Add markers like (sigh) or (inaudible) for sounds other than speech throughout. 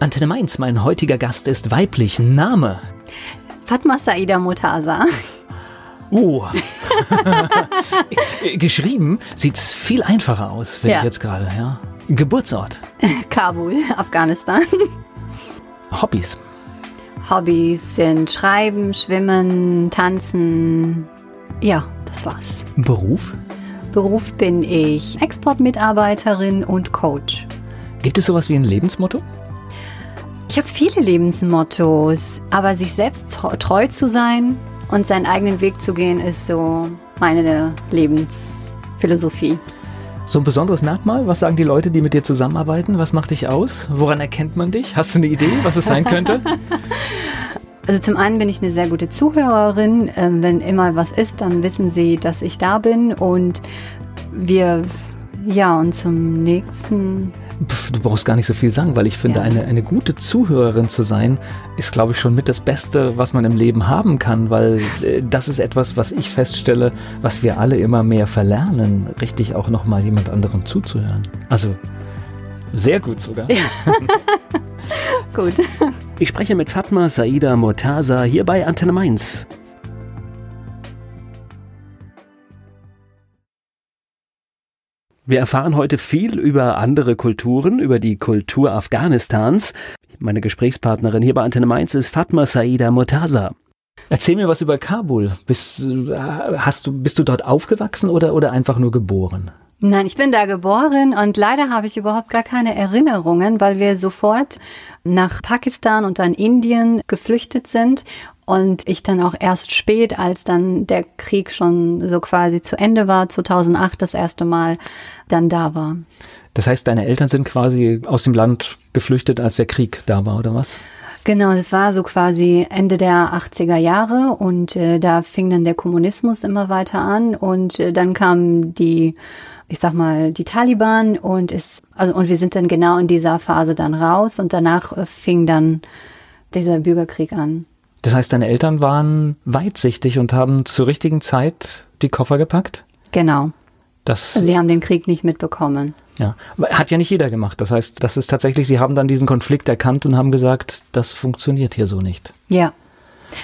Antenne Mainz, mein heutiger Gast ist weiblich. Name? Fatma Saida Mutasa. Oh. (laughs) Geschrieben sieht's viel einfacher aus, finde Ja. ich jetzt gerade, ja. Geburtsort, Kabul, Afghanistan. Hobbys, Hobbys sind Schreiben, Schwimmen, Tanzen. Ja, das war's. Beruf. Beruf bin ich Exportmitarbeiterin und Coach. Gibt es sowas wie ein Lebensmotto? Ich habe viele Lebensmottos, aber sich selbst treu zu sein und seinen eigenen Weg zu gehen, ist so meine Lebensphilosophie. So ein besonderes Merkmal? Was sagen die Leute, die mit dir zusammenarbeiten? Was macht dich aus? Woran erkennt man dich? Hast du eine Idee, was es sein könnte? (laughs) Also zum einen bin ich eine sehr gute Zuhörerin. Ähm, wenn immer was ist, dann wissen sie, dass ich da bin. Und wir, ja, und zum nächsten, du brauchst gar nicht so viel sagen, weil ich finde, Ja. eine, eine gute Zuhörerin zu sein, ist, glaube ich, schon mit das Beste, was man im Leben haben kann, weil äh, das ist etwas, was ich feststelle, was wir alle immer mehr verlernen, richtig auch nochmal jemand anderem zuzuhören. Also, sehr gut sogar. (laughs) gut. Ich spreche mit Fatma Saida Mortaza hier bei Antenne Mainz. Wir erfahren heute viel über andere Kulturen, über die Kultur Afghanistans. Meine Gesprächspartnerin hier bei Antenne Mainz ist Fatma Saida Mortaza. Erzähl mir was über Kabul. Bist, äh, hast du, bist du dort aufgewachsen oder, oder einfach nur geboren? Nein, ich bin da geboren und leider habe ich überhaupt gar keine Erinnerungen, weil wir sofort nach Pakistan und dann Indien geflüchtet sind und ich dann auch erst spät, als dann der Krieg schon so quasi zu Ende war, 2008 das erste Mal dann da war. Das heißt, deine Eltern sind quasi aus dem Land geflüchtet, als der Krieg da war, oder was? Genau, das war so quasi Ende der 80er Jahre und äh, da fing dann der Kommunismus immer weiter an und äh, dann kamen die, ich sag mal, die Taliban und es, also und wir sind dann genau in dieser Phase dann raus und danach äh, fing dann dieser Bürgerkrieg an. Das heißt, deine Eltern waren weitsichtig und haben zur richtigen Zeit die Koffer gepackt? Genau. Das Also sie haben den Krieg nicht mitbekommen. ja, hat ja nicht jeder gemacht. Das heißt, das ist tatsächlich, sie haben dann diesen Konflikt erkannt und haben gesagt, das funktioniert hier so nicht. Ja.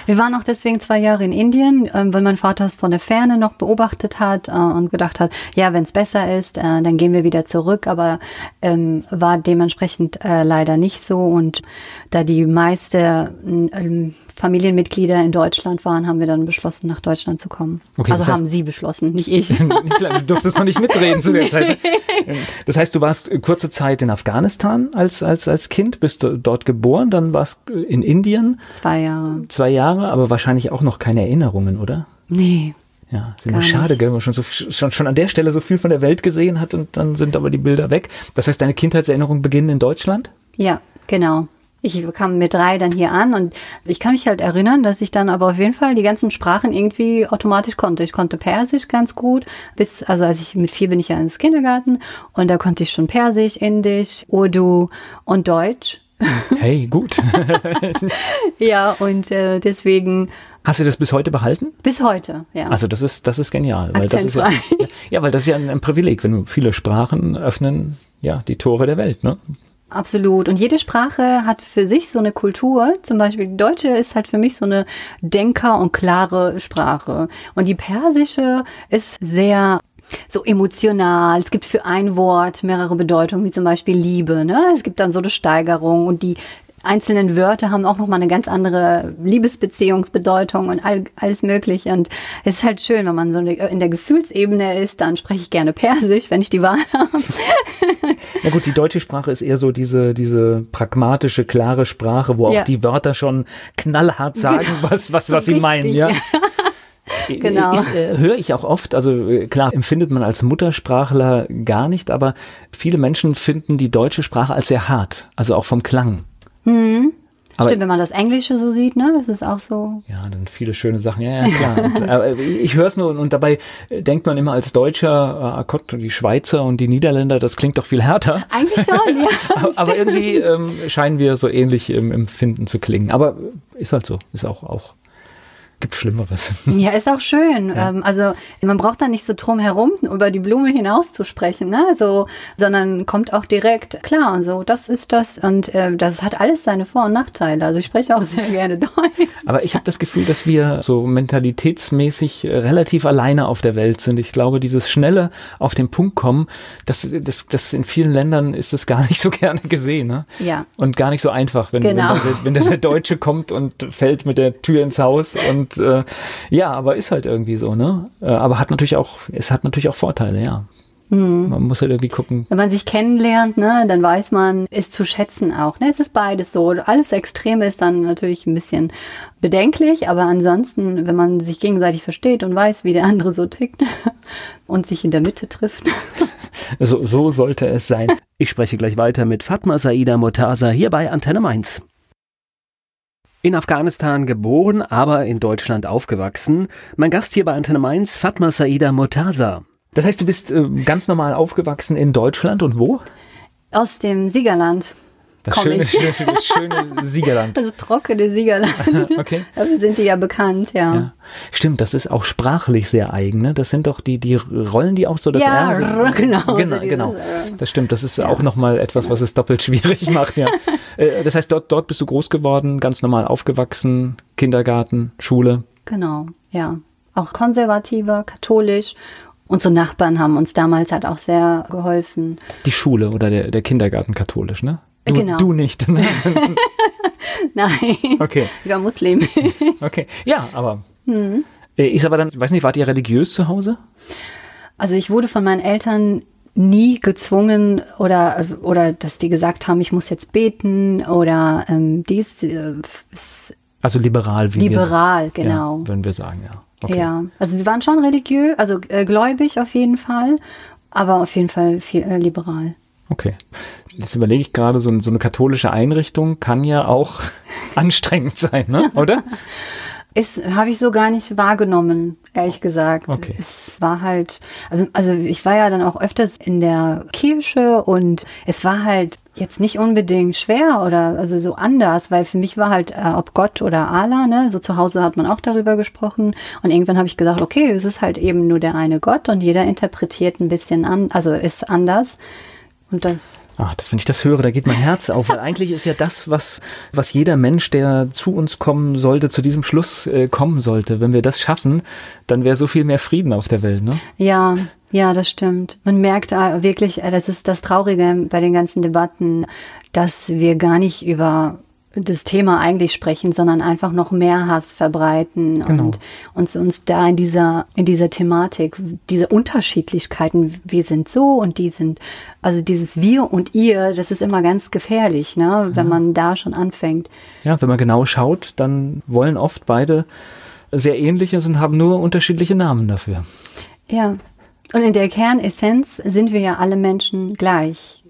Wir waren auch deswegen zwei Jahre in Indien, ähm, weil mein Vater es von der Ferne noch beobachtet hat äh, und gedacht hat, ja, wenn es besser ist, äh, dann gehen wir wieder zurück, aber ähm, war dementsprechend äh, leider nicht so. Und da die meiste ähm, Familienmitglieder in Deutschland waren, haben wir dann beschlossen, nach Deutschland zu kommen. Okay, also haben sie beschlossen, nicht ich. (laughs) Klar, du durftest noch nicht mitreden zu der Zeit. Das heißt, du warst kurze Zeit in Afghanistan als, als, als Kind, bist dort geboren, dann warst du in Indien Zwei Jahre. zwei Jahre, aber wahrscheinlich auch noch keine Erinnerungen, oder? Nee. Ja, ist immer schade, gell, wenn man schon, so, schon, schon an der Stelle so viel von der Welt gesehen hat und dann sind aber die Bilder weg. Das heißt, deine Kindheitserinnerungen beginnen in Deutschland? Ja, genau. Ich kam mit drei dann hier an und ich kann mich halt erinnern, dass ich dann aber auf jeden Fall die ganzen Sprachen irgendwie automatisch konnte. Ich konnte Persisch ganz gut, bis, also als ich mit vier bin ich ja ins Kindergarten und da konnte ich schon Persisch, Indisch, Urdu und Deutsch. Hey, gut. (laughs) Ja, und äh, deswegen Hast du das bis heute behalten? bis heute, ja. Also das ist, das ist genial. Weil das ist ja, ja, weil das ist ja ein, ein Privileg, wenn du viele Sprachen öffnen, ja, die Tore der Welt, ne? Absolut. Und jede Sprache hat für sich so eine Kultur. Zum Beispiel die deutsche ist halt für mich so eine Denker- und klare Sprache. Und die persische ist sehr so emotional. Es gibt für ein Wort mehrere Bedeutungen, wie zum Beispiel Liebe. Ne? Es gibt dann so eine Steigerung und die einzelnen Wörter haben auch nochmal eine ganz andere Liebesbeziehungsbedeutung und all, alles mögliche. Und es ist halt schön, wenn man so in der Gefühlsebene ist, dann spreche ich gerne Persisch, wenn ich die Wahl (laughs) habe. Na gut, die deutsche Sprache ist eher so diese, diese pragmatische, klare Sprache, wo auch Ja. die Wörter schon knallhart sagen, was, was, So was sie richtig, meinen, ja. Genau. Ist, äh, höre ich auch oft, also äh, klar, empfindet man als Muttersprachler gar nicht, aber viele Menschen finden die deutsche Sprache als sehr hart, also auch vom Klang. Aber- Stimmt, wenn man das Englische so sieht, ne? Das ist auch so. Ja, dann viele schöne Sachen. Ja, ja, klar. Und, äh, ich höre es nur und, dabei äh, denkt man immer als Deutscher, äh, Gott, die Schweizer und die Niederländer, das klingt doch viel härter. Eigentlich schon, ja. (laughs) Aber, aber irgendwie ähm, scheinen wir so ähnlich im Empfinden zu klingen. Aber ist halt so. Ist auch, auch gibt Schlimmeres. Ja, ist auch schön. Ja. Ähm, also man braucht da nicht so drum herum, über die Blume hinaus zu sprechen, ne? So, sondern kommt auch direkt klar und so, das ist das. Und äh, das hat alles seine Vor- und Nachteile. Also ich spreche auch sehr gerne Deutsch. Aber ich habe das Gefühl, dass wir so mentalitätsmäßig äh, relativ alleine auf der Welt sind. Ich glaube, dieses schnelle auf den Punkt kommen, das, das, das in vielen Ländern ist es gar (laughs) nicht so gerne gesehen. Ne? Ja. Und gar nicht so einfach, wenn, genau. wenn, wenn, der, Deutsche kommt und fällt mit der Tür ins Haus und äh, ja, aber ist halt irgendwie so, ne? Äh, aber hat natürlich auch, es hat natürlich auch Vorteile, ja. Mhm. Man muss halt irgendwie gucken. Wenn man sich kennenlernt, ne, dann weiß man, es zu schätzen auch. Ne? Es ist beides so. Alles Extreme ist dann natürlich ein bisschen bedenklich, aber ansonsten, wenn man sich gegenseitig versteht und weiß, wie der andere so tickt (laughs) und sich in der Mitte trifft. (laughs) so, so sollte es sein. Ich spreche gleich weiter mit Fatma Saida Murtaza hier bei Antenne Mainz. In Afghanistan geboren, aber in Deutschland aufgewachsen. Mein Gast hier bei Antenne Mainz, Fatma Saida Murtaza. Das heißt, du bist äh, ganz normal aufgewachsen in Deutschland und wo? Aus dem Siegerland. Das schöne, schöne, (laughs) schöne, Siegerland. Das trockene Siegerland. (laughs) okay. Dafür sind die ja bekannt, ja. ja. Stimmt, das ist auch sprachlich sehr eigen. Ne? Das sind doch die, die rollen die auch so das ja, R. Genau, (laughs) genau, so genau. Das stimmt. Das ist ja. auch nochmal etwas, was es doppelt schwierig macht. Ja. Äh, das heißt, dort, dort bist du groß geworden, ganz normal aufgewachsen, Kindergarten, Schule. Genau, ja. Auch konservativer, katholisch unsere Nachbarn haben uns damals halt auch sehr geholfen. Die Schule oder der, der Kindergarten katholisch, ne? Du, genau. Du nicht. Ne? (laughs) Nein. Okay. Ich war Muslim. (laughs) okay. Ja, aber. Hm. Ist aber dann, weiß nicht, wart ihr religiös zu Hause? Also ich wurde von meinen Eltern nie gezwungen oder oder dass die gesagt haben, ich muss jetzt beten oder ähm, dies. Äh, also liberal, wie liberal, genau. Ja, würden wir sagen, ja. Okay. Ja, also wir waren schon religiös, also äh, gläubig auf jeden Fall, aber auf jeden Fall viel äh, liberal. Okay. Jetzt überlege ich gerade, so, so eine katholische Einrichtung kann ja auch (laughs) anstrengend sein, ne? oder? (laughs) Ist, habe ich so gar nicht wahrgenommen, ehrlich gesagt. Okay. Es war halt, also, also ich war ja dann auch öfters in der Kirche und es war halt jetzt nicht unbedingt schwer oder also so anders, weil für mich war halt, äh, ob Gott oder Allah, ne, so zu Hause hat man auch darüber gesprochen und irgendwann habe ich gesagt, okay, es ist halt eben nur der eine Gott und jeder interpretiert ein bisschen an, also ist anders. Und das. Ach, das, wenn ich das höre, da geht mein Herz auf, weil eigentlich ist ja das, was, was jeder Mensch, der zu uns kommen sollte, zu diesem Schluss äh, kommen sollte. Wenn wir das schaffen, dann wäre so viel mehr Frieden auf der Welt, ne? Ja, ja, das stimmt. Man merkt äh, wirklich, äh, das ist das Traurige bei den ganzen Debatten, dass wir gar nicht über das Thema eigentlich sprechen, sondern einfach noch mehr Hass verbreiten genau. und uns, uns da in dieser, in dieser Thematik, diese Unterschiedlichkeiten, wir sind so und die sind, also dieses Wir und ihr, das ist immer ganz gefährlich, ne, wenn ja. man da schon anfängt. Ja, wenn man genau schaut, dann wollen oft beide sehr ähnliche sind, haben nur unterschiedliche Namen dafür. Ja. Und in der Kernessenz sind wir ja alle Menschen gleich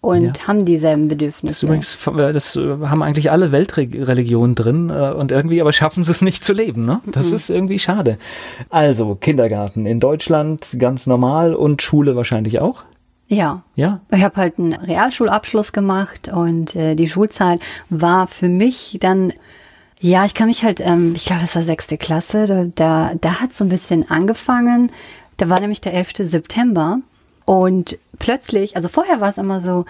und ja. haben dieselben Bedürfnisse. Das, übrigens, das äh, haben eigentlich alle Weltreligionen drin äh, und irgendwie aber schaffen sie es nicht zu leben. Ne? Das mhm. ist irgendwie schade. Also Kindergarten in Deutschland ganz normal und Schule wahrscheinlich auch. Ja. Ja. Ich habe halt einen Realschulabschluss gemacht und äh, die Schulzeit war für mich dann ja, ich kann mich halt, ähm, ich glaube, das war sechste Klasse, da, da, da hat so ein bisschen angefangen. Da war nämlich der 11. September und plötzlich, also vorher war es immer so,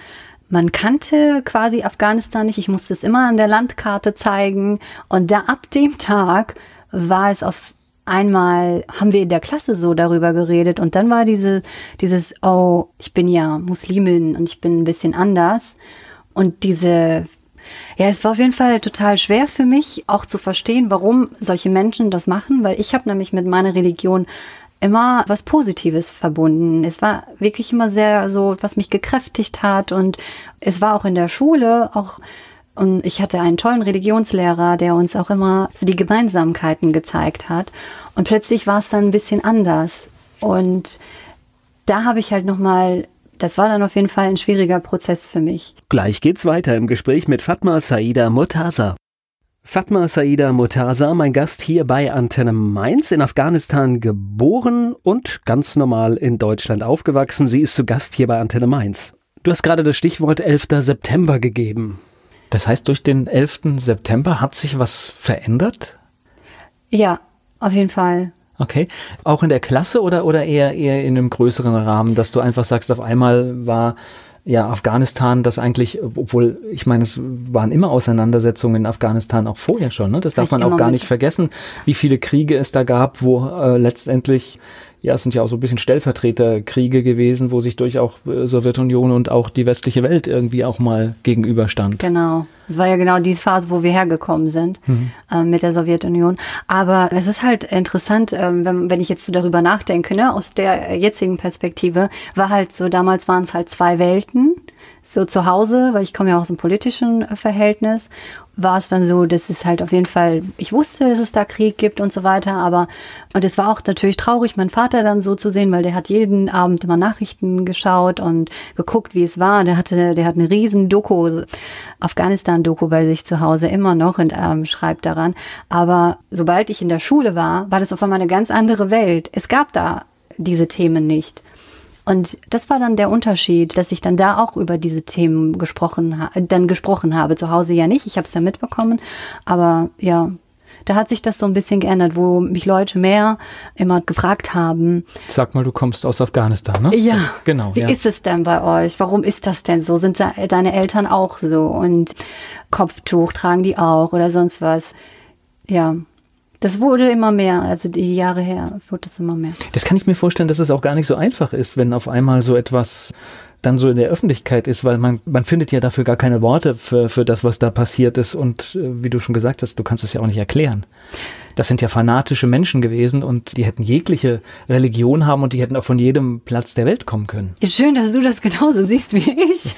man kannte quasi Afghanistan nicht. Ich musste es immer an der Landkarte zeigen. Und da ab dem Tag war es auf einmal, haben wir in der Klasse so darüber geredet. Und dann war diese, dieses, oh, ich bin ja Muslimin und ich bin ein bisschen anders. Und diese, ja, es war auf jeden Fall total schwer für mich auch zu verstehen, warum solche Menschen das machen, weil ich habe nämlich mit meiner Religion immer was Positives verbunden. Es war wirklich immer sehr so, was mich gekräftigt hat und es war auch in der Schule auch und ich hatte einen tollen Religionslehrer, der uns auch immer so die Gemeinsamkeiten gezeigt hat. Und plötzlich war es dann ein bisschen anders. Und da habe ich halt nochmal, das war dann auf jeden Fall ein schwieriger Prozess für mich. Gleich geht's weiter im Gespräch mit Fatma Saida Murtaza. Fatma Saida Murtaza, mein Gast hier bei Antenne Mainz, in Afghanistan geboren und ganz normal in Deutschland aufgewachsen. Sie ist zu Gast hier bei Antenne Mainz. Du hast gerade das Stichwort 11. September gegeben. Das heißt, durch den 11. September hat sich was verändert? Ja, auf jeden Fall. Okay. Auch in der Klasse oder, oder eher, eher in einem größeren Rahmen, dass du einfach sagst, auf einmal war ja, Afghanistan, das eigentlich, obwohl, ich meine, es waren immer Auseinandersetzungen in Afghanistan auch vorher schon, ne? Das darf man auch gar nicht vergessen, wie viele Kriege es da gab, wo äh, letztendlich ja, es sind ja auch so ein bisschen Stellvertreterkriege gewesen, wo sich durch auch äh, Sowjetunion und auch die westliche Welt irgendwie auch mal gegenüberstand. Genau. Es war ja genau die Phase, wo wir hergekommen sind mhm. äh, mit der Sowjetunion. Aber es ist halt interessant, äh, wenn, wenn ich jetzt so darüber nachdenke, ne, aus der jetzigen Perspektive, war halt so, damals waren es halt zwei Welten so zu Hause, weil ich komme ja aus einem politischen äh, Verhältnis, war es dann so, dass es halt auf jeden Fall, ich wusste, dass es da Krieg gibt und so weiter, aber und es war auch natürlich traurig, meinen Vater dann so zu sehen, weil der hat jeden Abend immer Nachrichten geschaut und geguckt, wie es war. Der hatte, der hat eine riesen Doku, Afghanistan-Doku bei sich zu Hause immer noch und ähm, schreibt daran. Aber sobald ich in der Schule war, war das auf einmal eine ganz andere Welt. Es gab da diese Themen nicht. Und das war dann der Unterschied, dass ich dann da auch über diese Themen gesprochen, dann gesprochen habe. Zu Hause ja nicht, ich habe es ja mitbekommen, aber ja, da hat sich das so ein bisschen geändert, wo mich Leute mehr immer gefragt haben. Sag mal, du kommst aus Afghanistan, ne? Ja. Genau. Wie ja. ist es denn bei euch? Warum ist das denn so? Sind deine Eltern auch so? Und Kopftuch tragen die auch oder sonst was? Ja. Das wurde immer mehr, also die Jahre her wurde das immer mehr. Das kann ich mir vorstellen, dass es auch gar nicht so einfach ist, wenn auf einmal so etwas dann so in der Öffentlichkeit ist, weil man, man findet ja dafür gar keine Worte für, für das, was da passiert ist. Und äh, wie du schon gesagt hast, du kannst es ja auch nicht erklären. Das sind ja fanatische Menschen gewesen und die hätten jegliche Religion haben und die hätten auch von jedem Platz der Welt kommen können. Schön, dass du das genauso siehst wie ich.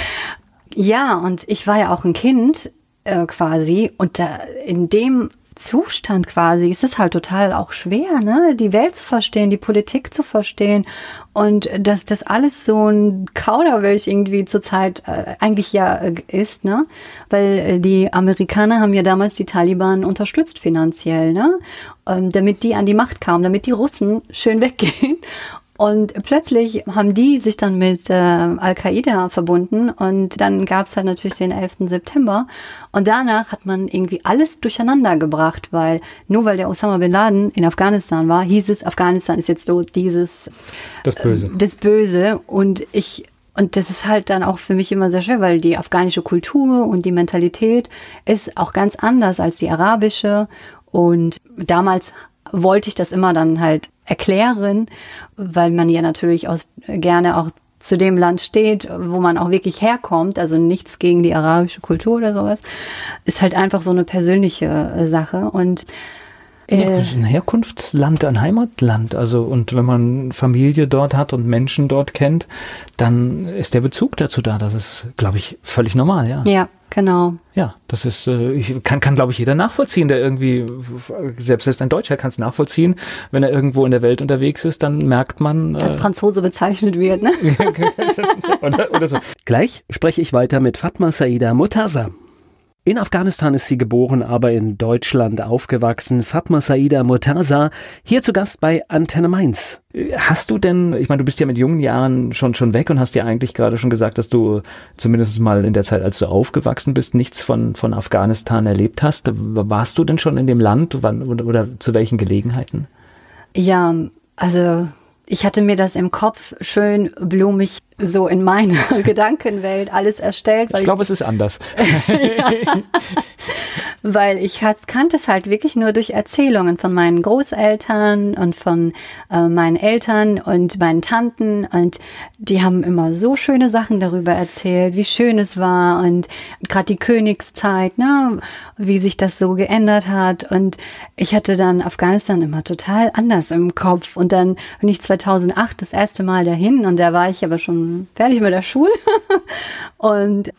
(laughs) ja, und ich war ja auch ein Kind äh, quasi und da in dem Zustand quasi ist es halt total auch schwer, ne? die Welt zu verstehen, die Politik zu verstehen und dass das alles so ein Kauderwelsch irgendwie zurzeit äh, eigentlich ja äh, ist, ne? Weil äh, die Amerikaner haben ja damals die Taliban unterstützt finanziell, ne? Ähm, damit die an die Macht kamen, damit die Russen schön weggehen und plötzlich haben die sich dann mit äh, Al-Qaida verbunden und dann gab es halt natürlich den 11. September und danach hat man irgendwie alles durcheinander gebracht, weil nur weil der Osama bin Laden in Afghanistan war, hieß es, Afghanistan ist jetzt so dieses das Böse. Äh, das Böse und ich und das ist halt dann auch für mich immer sehr schwer, weil die afghanische Kultur und die Mentalität ist auch ganz anders als die arabische und damals wollte ich das immer dann halt erklären, weil man ja natürlich aus, gerne auch zu dem Land steht, wo man auch wirklich herkommt, also nichts gegen die arabische Kultur oder sowas, ist halt einfach so eine persönliche Sache und ja, äh, das ist ein Herkunftsland, ein Heimatland. Also, und wenn man Familie dort hat und Menschen dort kennt, dann ist der Bezug dazu da. Das ist, glaube ich, völlig normal, ja. Ja, Genau. Ja, das ist, äh, ich kann, kann glaube ich, jeder nachvollziehen, der irgendwie, selbst, selbst ein Deutscher kann es nachvollziehen, wenn er irgendwo in der Welt unterwegs ist, dann merkt man. Äh, Als Franzose bezeichnet wird, ne? (laughs) oder, oder so. Gleich spreche ich weiter mit Fatma Saida Mutaza. In Afghanistan ist sie geboren, aber in Deutschland aufgewachsen. Fatma Saida Murtaza, hier zu Gast bei Antenne Mainz. Hast du denn, ich meine, du bist ja mit jungen Jahren schon, schon weg und hast ja eigentlich gerade schon gesagt, dass du zumindest mal in der Zeit, als du aufgewachsen bist, nichts von, von Afghanistan erlebt hast. Warst du denn schon in dem Land wann, oder, oder zu welchen Gelegenheiten? Ja, also ich hatte mir das im Kopf schön blumig so in meiner (laughs) Gedankenwelt alles erstellt. ich glaube, es ist anders. (laughs) weil ich kannte es halt wirklich nur durch Erzählungen von meinen Großeltern und von äh, meinen Eltern und meinen Tanten und die haben immer so schöne Sachen darüber erzählt, wie schön es war und gerade die Königszeit, ne, wie sich das so geändert hat und ich hatte dann Afghanistan immer total anders im Kopf und dann bin ich 2008 das erste Mal dahin und da war ich aber schon fertig mit der Schule. (laughs) und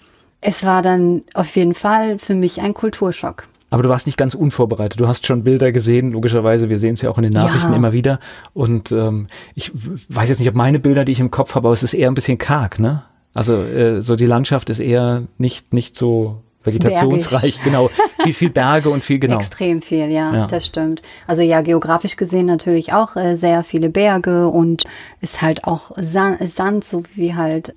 es war dann auf jeden Fall für mich ein Kulturschock. Aber du warst nicht ganz unvorbereitet. Du hast schon Bilder gesehen, logischerweise. Wir sehen es ja auch in den Nachrichten ja. immer wieder. Und ähm, ich weiß jetzt nicht, ob meine Bilder, die ich im Kopf habe, aber es ist eher ein bisschen karg, ne? Also äh, so die Landschaft ist eher nicht nicht so vegetationsreich, genau. Viel, viel Berge und viel, (laughs) genau. Extrem viel, ja, ja, das stimmt. Also ja, geografisch gesehen natürlich auch äh, sehr viele Berge und ist halt auch Sand, Sand, so wie halt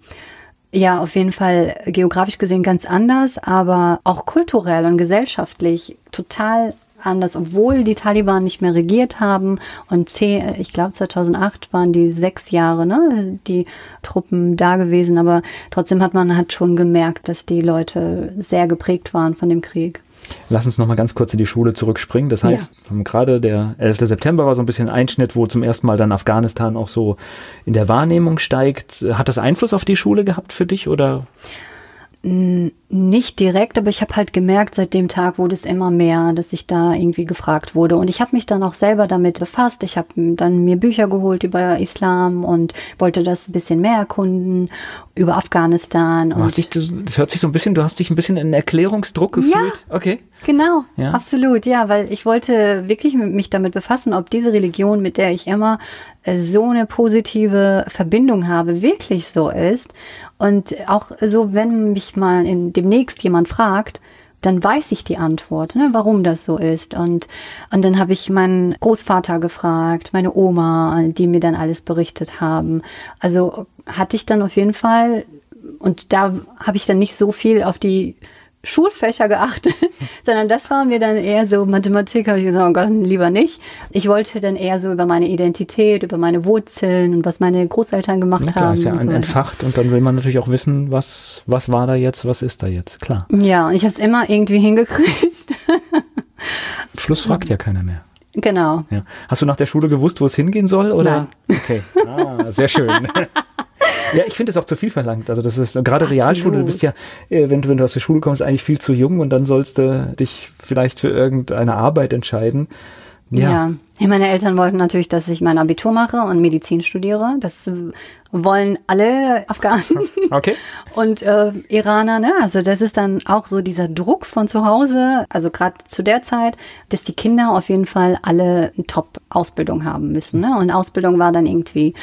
ja, auf jeden Fall geografisch gesehen ganz anders, aber auch kulturell und gesellschaftlich total anders, obwohl die Taliban nicht mehr regiert haben und zehn, ich glaube 2008 waren die sechs Jahre, ne, die Truppen da gewesen, aber trotzdem hat man hat schon gemerkt, dass die Leute sehr geprägt waren von dem Krieg. Lass uns noch mal ganz kurz in die Schule zurückspringen. Das heißt, ja. gerade der 11. September war so ein bisschen Einschnitt, wo zum ersten Mal dann Afghanistan auch so in der Wahrnehmung steigt. Hat das Einfluss auf die Schule gehabt für dich oder? Nicht direkt, aber ich habe halt gemerkt, seit dem Tag wurde es immer mehr, dass ich da irgendwie gefragt wurde. Und ich habe mich dann auch selber damit befasst. Ich habe dann mir Bücher geholt über Islam und wollte das ein bisschen mehr erkunden, über Afghanistan. Und dich, das hört sich so ein bisschen, du hast dich ein bisschen in Erklärungsdruck gefühlt. Ja, okay. Genau, ja. absolut, ja, weil ich wollte wirklich mich damit befassen, ob diese Religion, mit der ich immer äh, so eine positive Verbindung habe, wirklich so ist und auch so, wenn mich mal in, demnächst jemand fragt, dann weiß ich die Antwort, ne, warum das so ist. Und, und dann habe ich meinen Großvater gefragt, meine Oma, die mir dann alles berichtet haben. Also hatte ich dann auf jeden Fall, und da habe ich dann nicht so viel auf die Schulfächer geachtet, (laughs) sondern das war mir dann eher so, Mathematik habe ich gesagt, oh Gott, lieber nicht. Ich wollte dann eher so über meine Identität, über meine Wurzeln und was meine Großeltern gemacht Na klar, haben. ist ja ein so entfacht und dann will man natürlich auch wissen, was, was war da jetzt, was ist da jetzt, klar. Ja, und ich habe es immer irgendwie hingekriegt. (laughs) Schluss fragt ja keiner mehr. Genau. Ja. Hast du nach der Schule gewusst, wo es hingehen soll? Oder? Nein. Okay, ah, sehr schön. (laughs) Ja, ich finde es auch zu viel verlangt. Also das ist gerade. Realschule, du bist ja, äh, wenn du, wenn du aus der Schule kommst, eigentlich viel zu jung und dann sollst du dich vielleicht für irgendeine Arbeit entscheiden. Ja. ja. meine Eltern wollten natürlich, dass ich mein Abitur mache und Medizin studiere. Das wollen alle Afghanen (laughs) okay. und äh, Iraner. Ne? Also das ist dann auch so dieser Druck von zu Hause, also gerade zu der Zeit, dass die Kinder auf jeden Fall alle eine Top-Ausbildung haben müssen. Ne? Und Ausbildung war dann irgendwie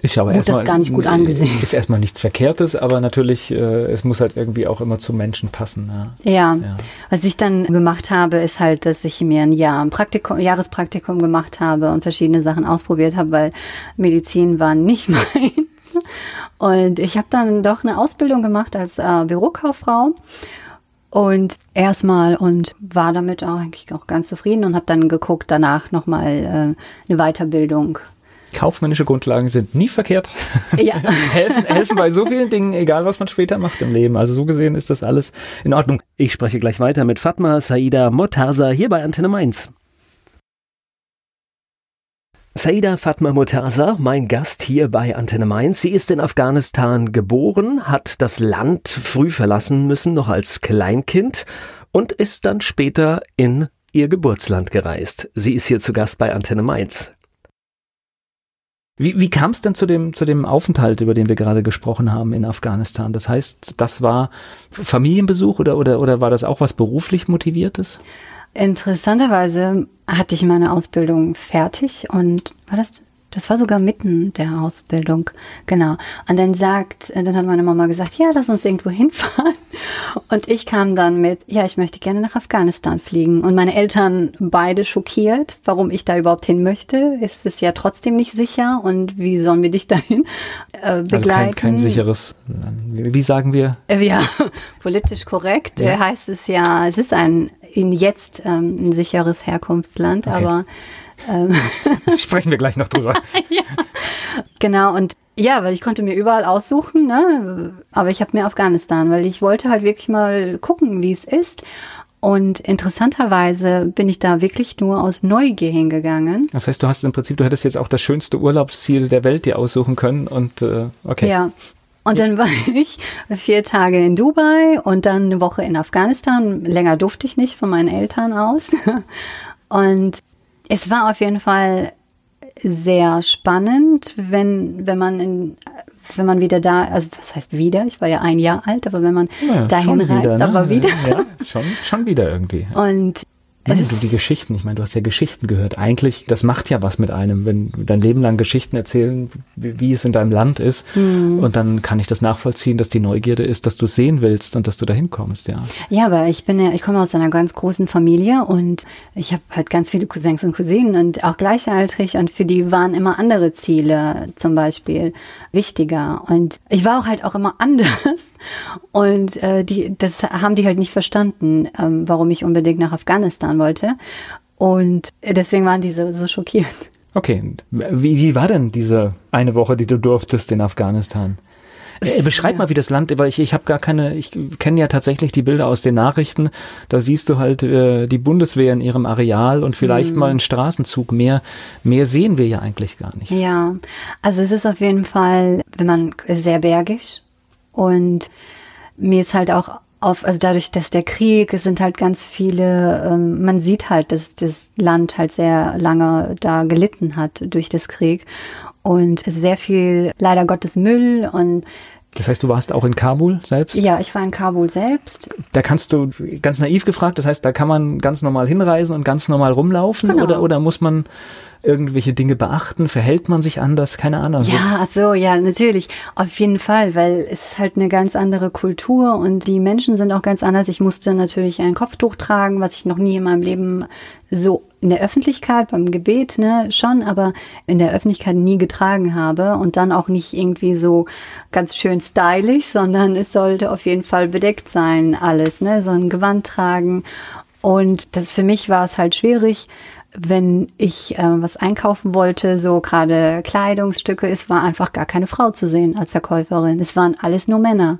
ist ja aber Wurde erstmal, das gar nicht gut angesehen. Ist erstmal nichts Verkehrtes, aber natürlich, äh, es muss halt irgendwie auch immer zu Menschen passen. Ja. Ja. ja. Was ich dann gemacht habe, ist halt, dass ich mir ein Jahr ein Praktikum, Jahrespraktikum gemacht habe und verschiedene Sachen ausprobiert habe, weil Medizin war nicht (laughs) meins. Und ich habe dann doch eine Ausbildung gemacht als äh, Bürokauffrau und erstmal und war damit auch eigentlich auch ganz zufrieden und habe dann geguckt danach nochmal äh, eine Weiterbildung Kaufmännische Grundlagen sind nie verkehrt. (laughs) Ja. (laughs) helfen, helfen bei so vielen Dingen, egal was man später macht im Leben. Also so gesehen ist das alles in Ordnung. Ich spreche gleich weiter mit Fatma Saida Motaza hier bei Antenne Mainz. Saida Fatma Murtaza, mein Gast hier bei Antenne Mainz. Sie ist in Afghanistan geboren, hat das Land früh verlassen müssen, noch als Kleinkind und ist dann später in ihr Geburtsland gereist. Sie ist hier zu Gast bei Antenne Mainz. Wie, wie kam es denn zu dem, zu dem Aufenthalt, über den wir gerade gesprochen haben in Afghanistan? Das heißt, das war Familienbesuch oder, oder, oder war das auch was beruflich motiviertes? Interessanterweise hatte ich meine Ausbildung fertig und war das das war sogar mitten der Ausbildung, genau. Und dann sagt, dann hat meine Mama gesagt, ja, lass uns irgendwo (laughs) hinfahren. Und ich kam dann mit, ja, ich möchte gerne nach Afghanistan fliegen. Und meine Eltern beide schockiert, warum ich da überhaupt hin möchte. Ist es ja trotzdem nicht sicher. Und wie sollen wir dich (laughs) dahin äh, begleiten? Also kein, kein sicheres, wie sagen wir? Äh, ja, (laughs) politisch korrekt ja. heißt es ja, es ist ein in jetzt ähm, ein sicheres Herkunftsland, okay. aber ähm. (laughs) Sprechen wir gleich noch drüber. (laughs) ja. Genau, und ja, weil ich konnte mir überall aussuchen, ne? aber ich habe mir Afghanistan, weil ich wollte halt wirklich mal gucken, wie es ist. Und interessanterweise bin ich da wirklich nur aus Neugier hingegangen. Das heißt, du hast im Prinzip, du hättest jetzt auch das schönste Urlaubsziel der Welt dir aussuchen können und äh, okay. Ja. Und dann war ich vier Tage in Dubai und dann eine Woche in Afghanistan. Länger durfte ich nicht von meinen Eltern aus. (laughs) Und es war auf jeden Fall sehr spannend, wenn, wenn man in, wenn man wieder da, also was heißt wieder? Ich war ja ein Jahr alt, aber wenn man ja, dahin reist, wieder, ne? aber wieder. Ja, schon, schon wieder irgendwie. (laughs) Und Nein, du die Geschichten, ich meine, du hast ja Geschichten gehört. Eigentlich, das macht ja was mit einem, wenn dein Leben lang Geschichten erzählen, wie, wie es in deinem Land ist. Mhm. Und dann kann ich das nachvollziehen, dass die Neugierde ist, dass du sehen willst und dass du dahin kommst, ja. Ja, aber ich bin ja, ich komme aus einer ganz großen Familie und ich habe halt ganz viele Cousins und Cousinen und auch gleichaltrig und für die waren immer andere Ziele zum Beispiel wichtiger. Und ich war auch halt auch immer (laughs) anders. Und äh, die, das haben die halt nicht verstanden, ähm, warum ich unbedingt nach Afghanistan fahren wollte. Und deswegen waren die so, so schockiert. Okay, wie, wie war denn diese eine Woche, die du durftest in Afghanistan? Äh, beschreib ja. mal, wie das Land, weil ich, ich habe gar keine, ich kenne ja tatsächlich die Bilder aus den Nachrichten. Da siehst du halt äh, die Bundeswehr in ihrem Areal und vielleicht mhm. mal einen Straßenzug. Mehr, mehr sehen wir ja eigentlich gar nicht. Ja, also es ist auf jeden Fall, wenn man sehr bergig und mir ist halt auch auf, also dadurch, dass der Krieg, es sind halt ganz viele, ähm, man sieht halt, dass das Land halt sehr lange da gelitten hat durch das Krieg und sehr viel, leider Gottes, Müll und das heißt, du warst auch in Kabul selbst? Ja, ich war in Kabul selbst. Da kannst du, ganz naiv gefragt, das heißt, da kann man ganz normal hinreisen und ganz normal rumlaufen genau. oder, oder muss man irgendwelche Dinge beachten? Verhält man sich anders? Keine Ahnung. Ja, ach so, ja, natürlich. Auf jeden Fall, weil es ist halt eine ganz andere Kultur und die Menschen sind auch ganz anders. Ich musste natürlich ein Kopftuch tragen, was ich noch nie in meinem Leben so in der Öffentlichkeit beim Gebet, ne, schon, aber in der Öffentlichkeit nie getragen habe und dann auch nicht irgendwie so ganz schön stylisch, sondern es sollte auf jeden Fall bedeckt sein, alles, ne, so ein Gewand tragen. Und das für mich war es halt schwierig, wenn ich äh, was einkaufen wollte, so gerade Kleidungsstücke, es war einfach gar keine Frau zu sehen als Verkäuferin. Es waren alles nur Männer.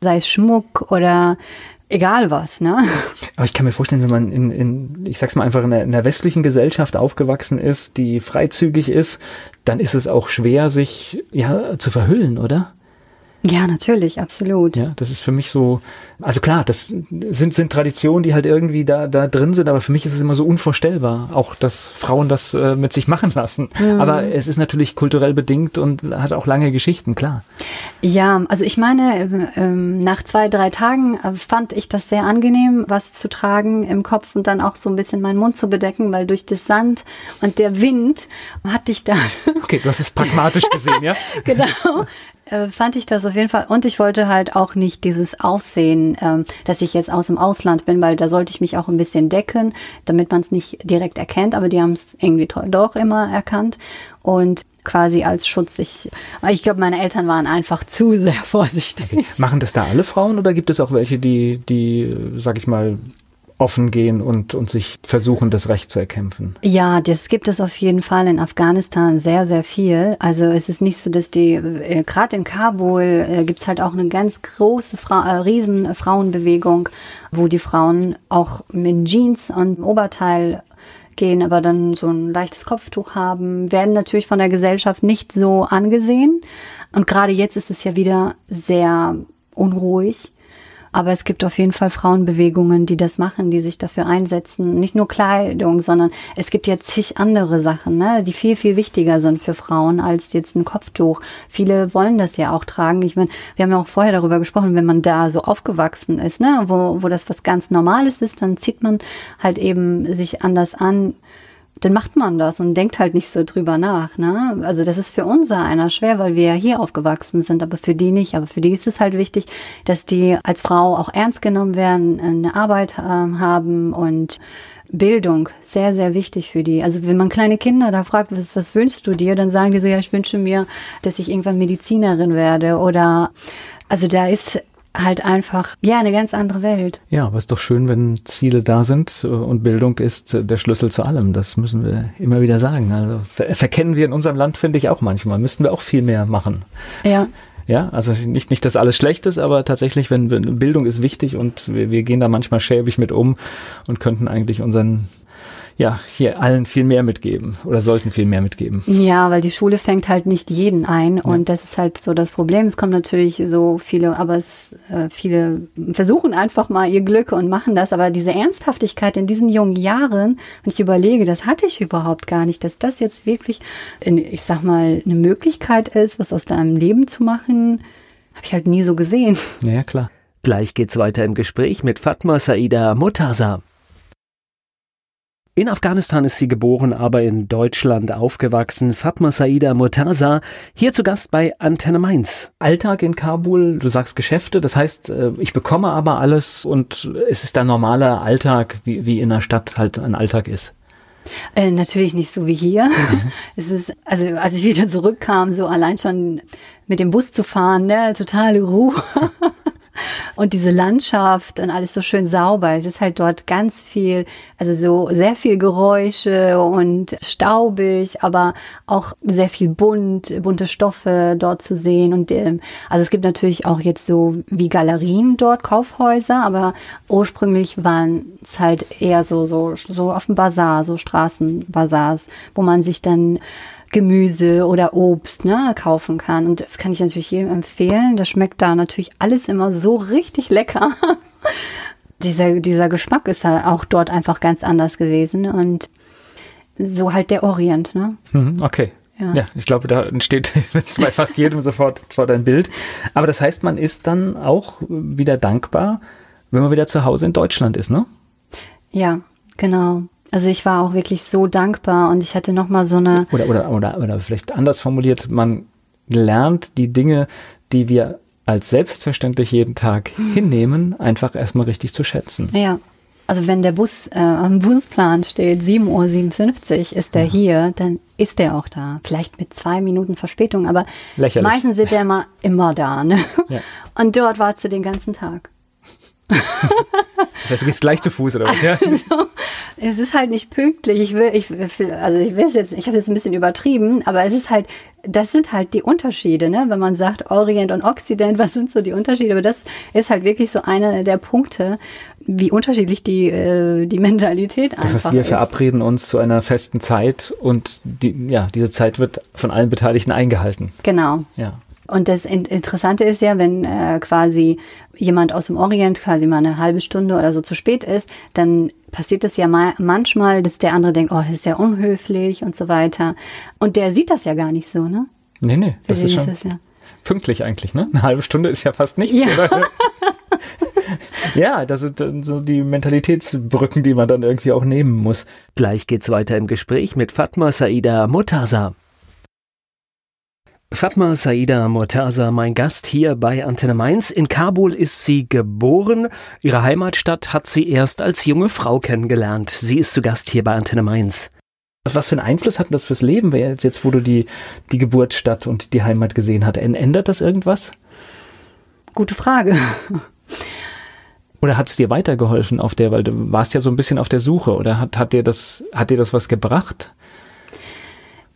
Sei es Schmuck oder egal was, ne? (laughs) Aber ich kann mir vorstellen, wenn man in, in ich sag's mal einfach, in einer, in einer westlichen Gesellschaft aufgewachsen ist, die freizügig ist, dann ist es auch schwer, sich ja zu verhüllen, oder? Ja, natürlich, absolut. Ja, das ist für mich so, also klar, das sind, sind Traditionen, die halt irgendwie da, da drin sind, aber für mich ist es immer so unvorstellbar, auch dass Frauen das äh, mit sich machen lassen. Mhm. Aber es ist natürlich kulturell bedingt und hat auch lange Geschichten, klar. Ja, also ich meine, ähm, nach zwei, drei Tagen äh, fand ich das sehr angenehm, was zu tragen im Kopf und dann auch so ein bisschen meinen Mund zu bedecken, weil durch das Sand und der Wind hatte ich da. Okay, du hast es pragmatisch gesehen, ja? (laughs) genau äh, fand ich das auf jeden Fall. Und ich wollte halt auch nicht dieses Aussehen, ähm, dass ich jetzt aus dem Ausland bin, weil da sollte ich mich auch ein bisschen decken, damit man es nicht direkt erkennt. Aber die haben es irgendwie doch immer erkannt. Und quasi als Schutz. Ich, ich glaube, meine Eltern waren einfach (laughs) zu sehr vorsichtig. Okay. Machen das da alle Frauen oder gibt es auch welche, die, die, sag ich mal, offen gehen und, und sich versuchen, das Recht zu erkämpfen. Ja, das gibt es auf jeden Fall in Afghanistan sehr, sehr viel. Also es ist nicht so, dass die, äh, gerade in Kabul äh, gibt es halt auch eine ganz große, Fra äh, riesen Frauenbewegung, wo die Frauen auch mit Jeans und Oberteil gehen, aber dann so ein leichtes Kopftuch haben, werden natürlich von der Gesellschaft nicht so angesehen. Und gerade jetzt ist es ja wieder sehr unruhig. Aber es gibt auf jeden Fall Frauenbewegungen, die das machen, die sich dafür einsetzen. Nicht nur Kleidung, sondern es gibt ja zig andere Sachen, ne, die viel, viel wichtiger sind für Frauen als jetzt ein Kopftuch. Viele wollen das ja auch tragen. Ich meine, wir haben ja auch vorher darüber gesprochen, wenn man da so aufgewachsen ist, ne, wo, wo das was ganz Normales ist, dann zieht man halt eben sich anders an dann macht man das und denkt halt nicht so drüber nach. Ne? Also das ist für uns einer schwer, weil wir ja hier aufgewachsen sind, aber für die nicht. Aber für die ist es halt wichtig, dass die als Frau auch ernst genommen werden, eine Arbeit äh, haben und Bildung, sehr, sehr wichtig für die. Also wenn man kleine Kinder da fragt, was, was wünschst du dir, dann sagen die so, ja, ich wünsche mir, dass ich irgendwann Medizinerin werde oder also da ist halt einfach, ja, eine ganz andere Welt. Ja, aber es ist doch schön, wenn Ziele da sind äh, und Bildung ist äh, der Schlüssel zu allem. Das müssen wir immer wieder sagen. Also verkennen wir in unserem Land, finde ich auch manchmal. Müssten wir auch viel mehr machen. Ja. Ja, also nicht, nicht, dass alles schlecht ist, aber tatsächlich, wenn, wenn Bildung ist wichtig und wir, wir gehen da manchmal schäbig mit um und könnten eigentlich unseren ja, hier allen viel mehr mitgeben oder sollten viel mehr mitgeben. Ja, weil die Schule fängt halt nicht jeden ein und ja. das ist halt so das Problem. Es kommen natürlich so viele, aber es, äh, viele versuchen einfach mal ihr Glück und machen das, aber diese Ernsthaftigkeit in diesen jungen Jahren, wenn ich überlege, das hatte ich überhaupt gar nicht, dass das jetzt wirklich, in, ich sag mal, eine Möglichkeit ist, was aus deinem Leben zu machen, habe ich halt nie so gesehen. Ja, klar. Gleich geht's weiter im Gespräch mit Fatma Saida Murtaza. In Afghanistan ist sie geboren, aber in Deutschland aufgewachsen. Fatma Saida Murtaza, hier zu Gast bei Antenne Mainz. Alltag in Kabul, du sagst Geschäfte, das heißt, äh, ich bekomme aber alles und es ist der normale Alltag, wie, wie in der Stadt halt ein Alltag ist. Äh, natürlich nicht so wie hier. Mhm. (laughs) Es ist, also als ich wieder zurückkam, so allein schon mit dem Bus zu fahren, ne, totale Ruhe. (laughs) und diese Landschaft und alles so schön sauber. Es ist halt dort ganz viel, also so sehr viel Geräusche und staubig, aber auch sehr viel bunt, bunte Stoffe dort zu sehen. Und ähm, also es gibt natürlich auch jetzt so wie Galerien dort, Kaufhäuser, aber ursprünglich waren es halt eher so, so, so auf dem Bazar, so Straßenbazars, wo man sich dann Gemüse oder Obst ne, kaufen kann. Und das kann ich natürlich jedem empfehlen. Das schmeckt da natürlich alles immer so richtig lecker. (laughs) dieser, dieser Geschmack ist halt auch dort einfach ganz anders gewesen. Und so halt der Orient. Ne? Mhm, okay. Ja. ja. ich glaube, da entsteht (laughs) bei fast jedem sofort vor dein Bild. Aber das heißt, man ist dann auch wieder dankbar, wenn man wieder zu Hause in Deutschland ist, ne? Ja, genau. Also ich war auch wirklich so dankbar und ich hatte noch mal so eine oder oder oder oder vielleicht anders formuliert, man lernt die Dinge, die wir als selbstverständlich jeden Tag hinnehmen, einfach erstmal richtig zu schätzen. Ja. Also wenn der Bus äh, am Busplan steht, 7.57 Uhr ist der ja. hier, dann ist der auch da. Vielleicht mit zwei Minuten Verspätung, aber Lächerlich. meistens sind der immer, immer da. Ne? Ja. Und dort warst du den ganzen Tag. Das heißt, du gehst gleich zu Fuß oder was? Ja? Also, es ist halt nicht pünktlich. Ich will, ich also ich will es jetzt, ich habe jetzt ein bisschen übertrieben, aber es ist halt, das sind halt die Unterschiede, ne? Wenn man sagt Orient und Occident, (laughs) was sind so die Unterschiede? Aber das ist halt wirklich so einer der Punkte, wie unterschiedlich die, äh, die Mentalität einfach ist. Das heißt, wir ist. verabreden uns zu einer festen Zeit und die, ja, diese Zeit wird von allen Beteiligten eingehalten. Genau. Ja. Und das Interessante ist ja, wenn äh, quasi jemand aus dem Orient quasi mal eine halbe Stunde oder so zu spät ist, dann passiert es ja ma manchmal, dass der andere denkt, oh, das ist ja unhöflich und so weiter. Und der sieht das ja gar nicht so, ne? Nee, nee, das ist schon ist das, ja. pünktlich eigentlich, ne? Eine halbe Stunde ist ja fast nichts, ja. oder? (laughs) ja, das sind so die Mentalitätsbrücken, die man dann irgendwie auch nehmen muss. Gleich geht's weiter im Gespräch mit Fatma Saida Murtaza. Fatma Saida Mortaza, mein Gast hier bei Antenne Mainz. In Kabul ist sie geboren. Ihre Heimatstadt hat sie erst als junge Frau kennengelernt. Sie ist zu Gast hier bei Antenne Mainz. Was für einen Einfluss hat das fürs Leben, jetzt wo du die, die Geburtsstadt und die Heimat gesehen hast? Ändert das irgendwas? Gute Frage. Oder hat es dir weitergeholfen auf der, weil du warst ja so ein bisschen auf der Suche, oder hat, hat dir das, hat dir das was gebracht?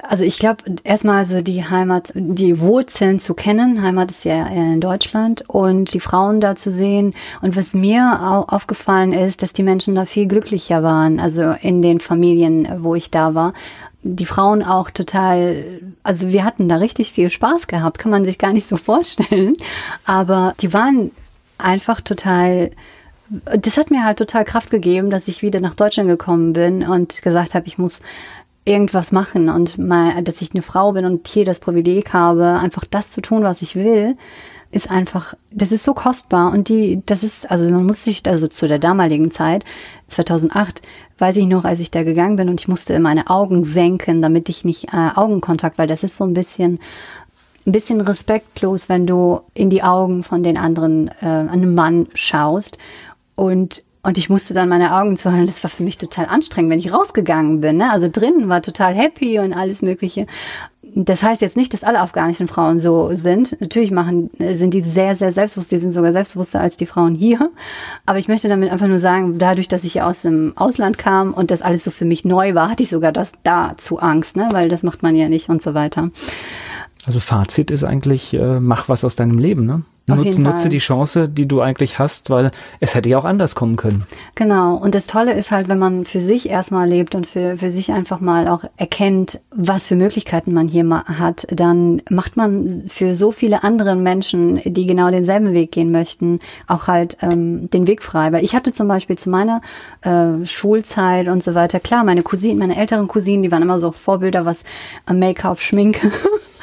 Also ich glaube, erstmal so die Heimat, die Wurzeln zu kennen. Heimat ist ja in Deutschland und die Frauen da zu sehen. Und was mir auch aufgefallen ist, dass die Menschen da viel glücklicher waren, also in den Familien, wo ich da war. Die Frauen auch total, also wir hatten da richtig viel Spaß gehabt, kann man sich gar nicht so vorstellen. Aber die waren einfach total das hat mir halt total Kraft gegeben, dass ich wieder nach Deutschland gekommen bin und gesagt habe, ich muss irgendwas machen und mal, dass ich eine Frau bin und hier das Privileg habe, einfach das zu tun, was ich will, ist einfach, das ist so kostbar und die, das ist, also man muss sich, also zu der damaligen Zeit, 2008, weiß ich noch, als ich da gegangen bin und ich musste meine Augen senken, damit ich nicht äh, Augenkontakt, weil das ist so ein bisschen, ein bisschen respektlos, wenn du in die Augen von den anderen, äh, einem Mann schaust und und ich musste dann meine Augen zuhalten. Das war für mich total anstrengend, wenn ich rausgegangen bin. Ne? Also drinnen war total happy und alles Mögliche. Das heißt jetzt nicht, dass alle afghanischen Frauen so sind. Natürlich machen, sind die sehr, sehr selbstbewusst. Die sind sogar selbstbewusster als die Frauen hier. Aber ich möchte damit einfach nur sagen, dadurch, dass ich aus dem Ausland kam und das alles so für mich neu war, hatte ich sogar das dazu Angst, ne? weil das macht man ja nicht und so weiter. Also Fazit ist eigentlich, äh, mach was aus deinem Leben, ne? Nutze, nutze die Chance, die du eigentlich hast, weil es hätte ja auch anders kommen können. Genau. Und das Tolle ist halt, wenn man für sich erstmal lebt und für, für sich einfach mal auch erkennt, was für Möglichkeiten man hier hat, dann macht man für so viele andere Menschen, die genau denselben Weg gehen möchten, auch halt ähm, den Weg frei. Weil ich hatte zum Beispiel zu meiner äh, Schulzeit und so weiter, klar, meine Cousinen, meine älteren Cousinen, die waren immer so Vorbilder, was Make-up, Schminke Äh, (laughs)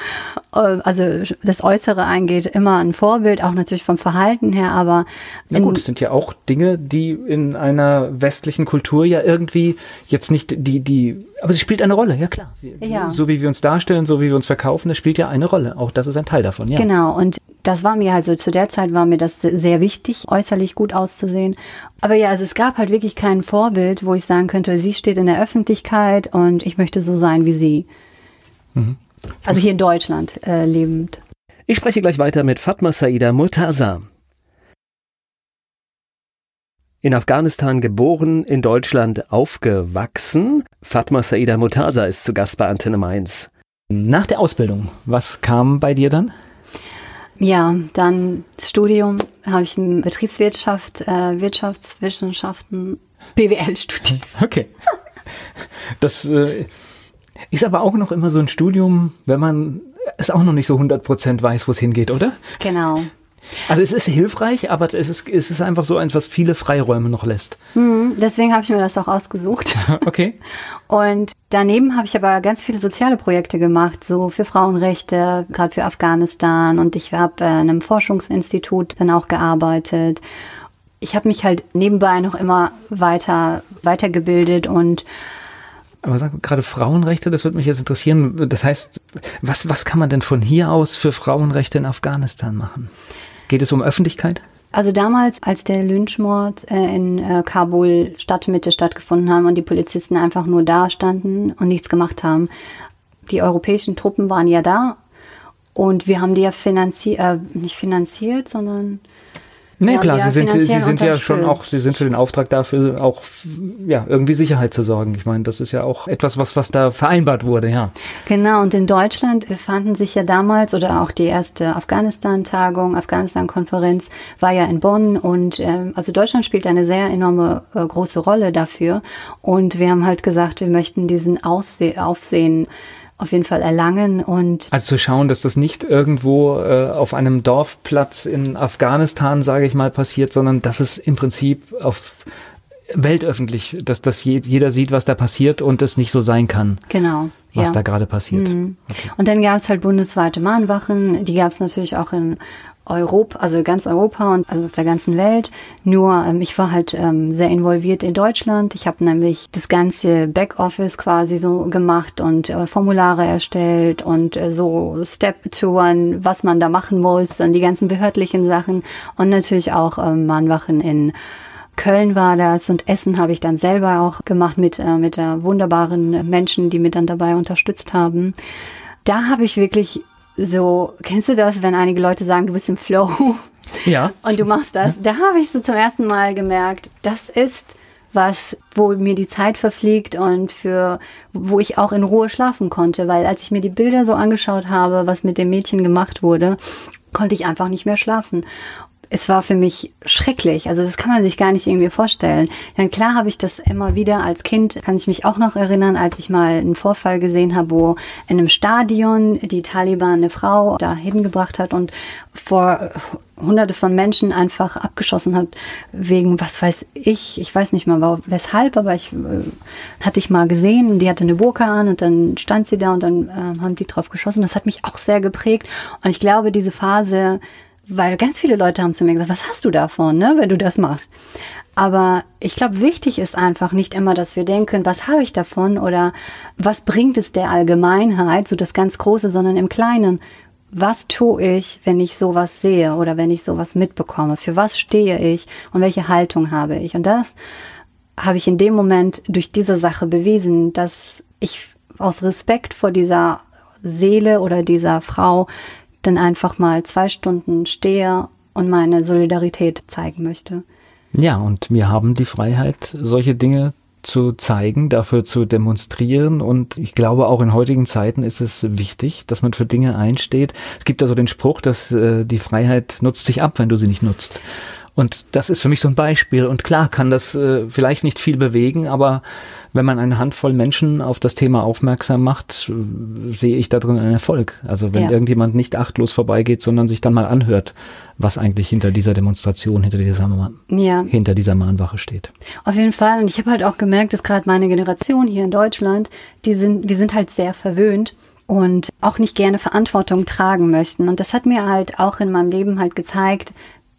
also das Äußere eingeht, immer ein Vorbild, auch natürlich vom Verhalten her, aber. Na gut, es sind ja auch Dinge, die in einer westlichen Kultur ja irgendwie jetzt nicht die, die, aber sie spielt eine Rolle, ja klar. Ja. So wie wir uns darstellen, so wie wir uns verkaufen, das spielt ja eine Rolle. Auch das ist ein Teil davon, ja. Genau, und das war mir also zu der Zeit war mir das sehr wichtig, äußerlich gut auszusehen. Aber ja, also es gab halt wirklich kein Vorbild, wo ich sagen könnte, sie steht in der Öffentlichkeit und ich möchte so sein wie sie. Mhm. Also hier in Deutschland äh, lebend. Ich spreche gleich weiter mit Fatma Saida Murtaza. In Afghanistan geboren, in Deutschland aufgewachsen. Fatma Saida Mutaza ist zu Gast bei Antenne Mainz. Nach der Ausbildung, was kam bei dir dann? Ja, dann Studium habe ich in Betriebswirtschaft, äh, Wirtschaftswissenschaften, BWL studiert. Okay. Das äh, ist aber auch noch immer so ein Studium, wenn man es auch noch nicht so 100% weiß, wo es hingeht, oder? Genau. Also es ist hilfreich, aber es ist, es ist einfach so eins, was viele Freiräume noch lässt. Mhm, deswegen habe ich mir das auch ausgesucht. (laughs) Okay. Und daneben habe ich aber ganz viele soziale Projekte gemacht, so für Frauenrechte, gerade für Afghanistan. Und ich habe äh, in einem Forschungsinstitut dann auch gearbeitet. Ich habe mich halt nebenbei noch immer weiter weitergebildet und aber sag gerade Frauenrechte, das würde mich jetzt interessieren. Das heißt, was, was kann man denn von hier aus für Frauenrechte in Afghanistan machen? Geht es um Öffentlichkeit? Also damals, als der Lynchmord äh, in äh, Kabul Stadtmitte stattgefunden haben und die Polizisten einfach nur da standen und nichts gemacht haben, die europäischen Truppen waren ja da und wir haben die ja finanziert, äh, nicht finanziert, sondern Nee, klar, ja, sie sind, sie sind ja schon auch, sie sind für den Auftrag dafür auch, ja, irgendwie Sicherheit zu sorgen. Ich meine, das ist ja auch etwas, was, was da vereinbart wurde, ja. Genau, und in Deutschland befanden sich ja damals oder auch die erste Afghanistan-Tagung, Afghanistan-Konferenz war ja in Bonn und ähm, also Deutschland spielt eine sehr enorme äh, große Rolle dafür und wir haben halt gesagt, wir möchten diesen Ausse Aufsehen auf jeden Fall erlangen und Also zu schauen, dass das nicht irgendwo äh, auf einem Dorfplatz in Afghanistan, sage ich mal, passiert, sondern dass es im Prinzip auf weltöffentlich, dass das je, jeder sieht, was da passiert und es nicht so sein kann, genau. was ja. da gerade passiert. Mhm. Und dann gab es halt bundesweite Mahnwachen, die gab es natürlich auch in Europa, also ganz Europa und also auf der ganzen Welt. Nur ähm, ich war halt ähm, sehr involviert in Deutschland. Ich habe nämlich das ganze Backoffice quasi so gemacht und äh, Formulare erstellt und äh, so Step-Touren, was man da machen muss, und die ganzen behördlichen Sachen und natürlich auch ähm, Mahnwachen in Köln war das und Essen habe ich dann selber auch gemacht mit, äh, mit äh, wunderbaren Menschen, die mir dann dabei unterstützt haben. Da habe ich wirklich so, kennst du das, wenn einige Leute sagen, du bist im Flow (laughs) Ja. und du machst das? Da habe ich so zum ersten Mal gemerkt, das ist was, wo mir die Zeit verfliegt und für, wo ich auch in Ruhe schlafen konnte, weil als ich mir die Bilder so angeschaut habe, was mit dem Mädchen gemacht wurde, konnte ich einfach nicht mehr schlafen es war für mich schrecklich. Also das kann man sich gar nicht irgendwie vorstellen. Ja, klar habe ich das immer wieder als Kind, kann ich mich auch noch erinnern, als ich mal einen Vorfall gesehen habe, wo in einem Stadion die Taliban eine Frau da hingebracht hat und vor hunderte von Menschen einfach abgeschossen hat, wegen, was weiß ich, ich weiß nicht mal weshalb, aber ich äh, hatte ich mal gesehen, die hatte eine Burka an und dann stand sie da und dann äh, haben die drauf geschossen. Das hat mich auch sehr geprägt und ich glaube, diese Phase weil ganz viele Leute haben zu mir gesagt, was hast du davon, ne, wenn du das machst? Aber ich glaube, wichtig ist einfach nicht immer, dass wir denken, was habe ich davon oder was bringt es der Allgemeinheit, so das ganz Große, sondern im Kleinen. Was tue ich, wenn ich sowas sehe oder wenn ich sowas mitbekomme? Für was stehe ich und welche Haltung habe ich? Und das habe ich in dem Moment durch diese Sache bewiesen, dass ich aus Respekt vor dieser Seele oder dieser Frau dann einfach mal zwei Stunden stehe und meine Solidarität zeigen möchte. Ja, und wir haben die Freiheit, solche Dinge zu zeigen, dafür zu demonstrieren. Und ich glaube, auch in heutigen Zeiten ist es wichtig, dass man für Dinge einsteht. Es gibt also den Spruch, dass äh, die Freiheit nutzt sich ab, wenn du sie nicht nutzt. Und das ist für mich so ein Beispiel. Und klar kann das äh, vielleicht nicht viel bewegen, aber wenn man eine Handvoll Menschen auf das Thema aufmerksam macht, äh, sehe ich da drin einen Erfolg. Also wenn Ja. irgendjemand nicht achtlos vorbeigeht, sondern sich dann mal anhört, was eigentlich hinter dieser Demonstration, hinter dieser, Ja, hinter dieser Mahnwache steht. auf jeden Fall. Und ich habe halt auch gemerkt, dass gerade meine Generation hier in Deutschland, die sind, wir sind halt sehr verwöhnt und auch nicht gerne Verantwortung tragen möchten. Und das hat mir halt auch in meinem Leben halt gezeigt,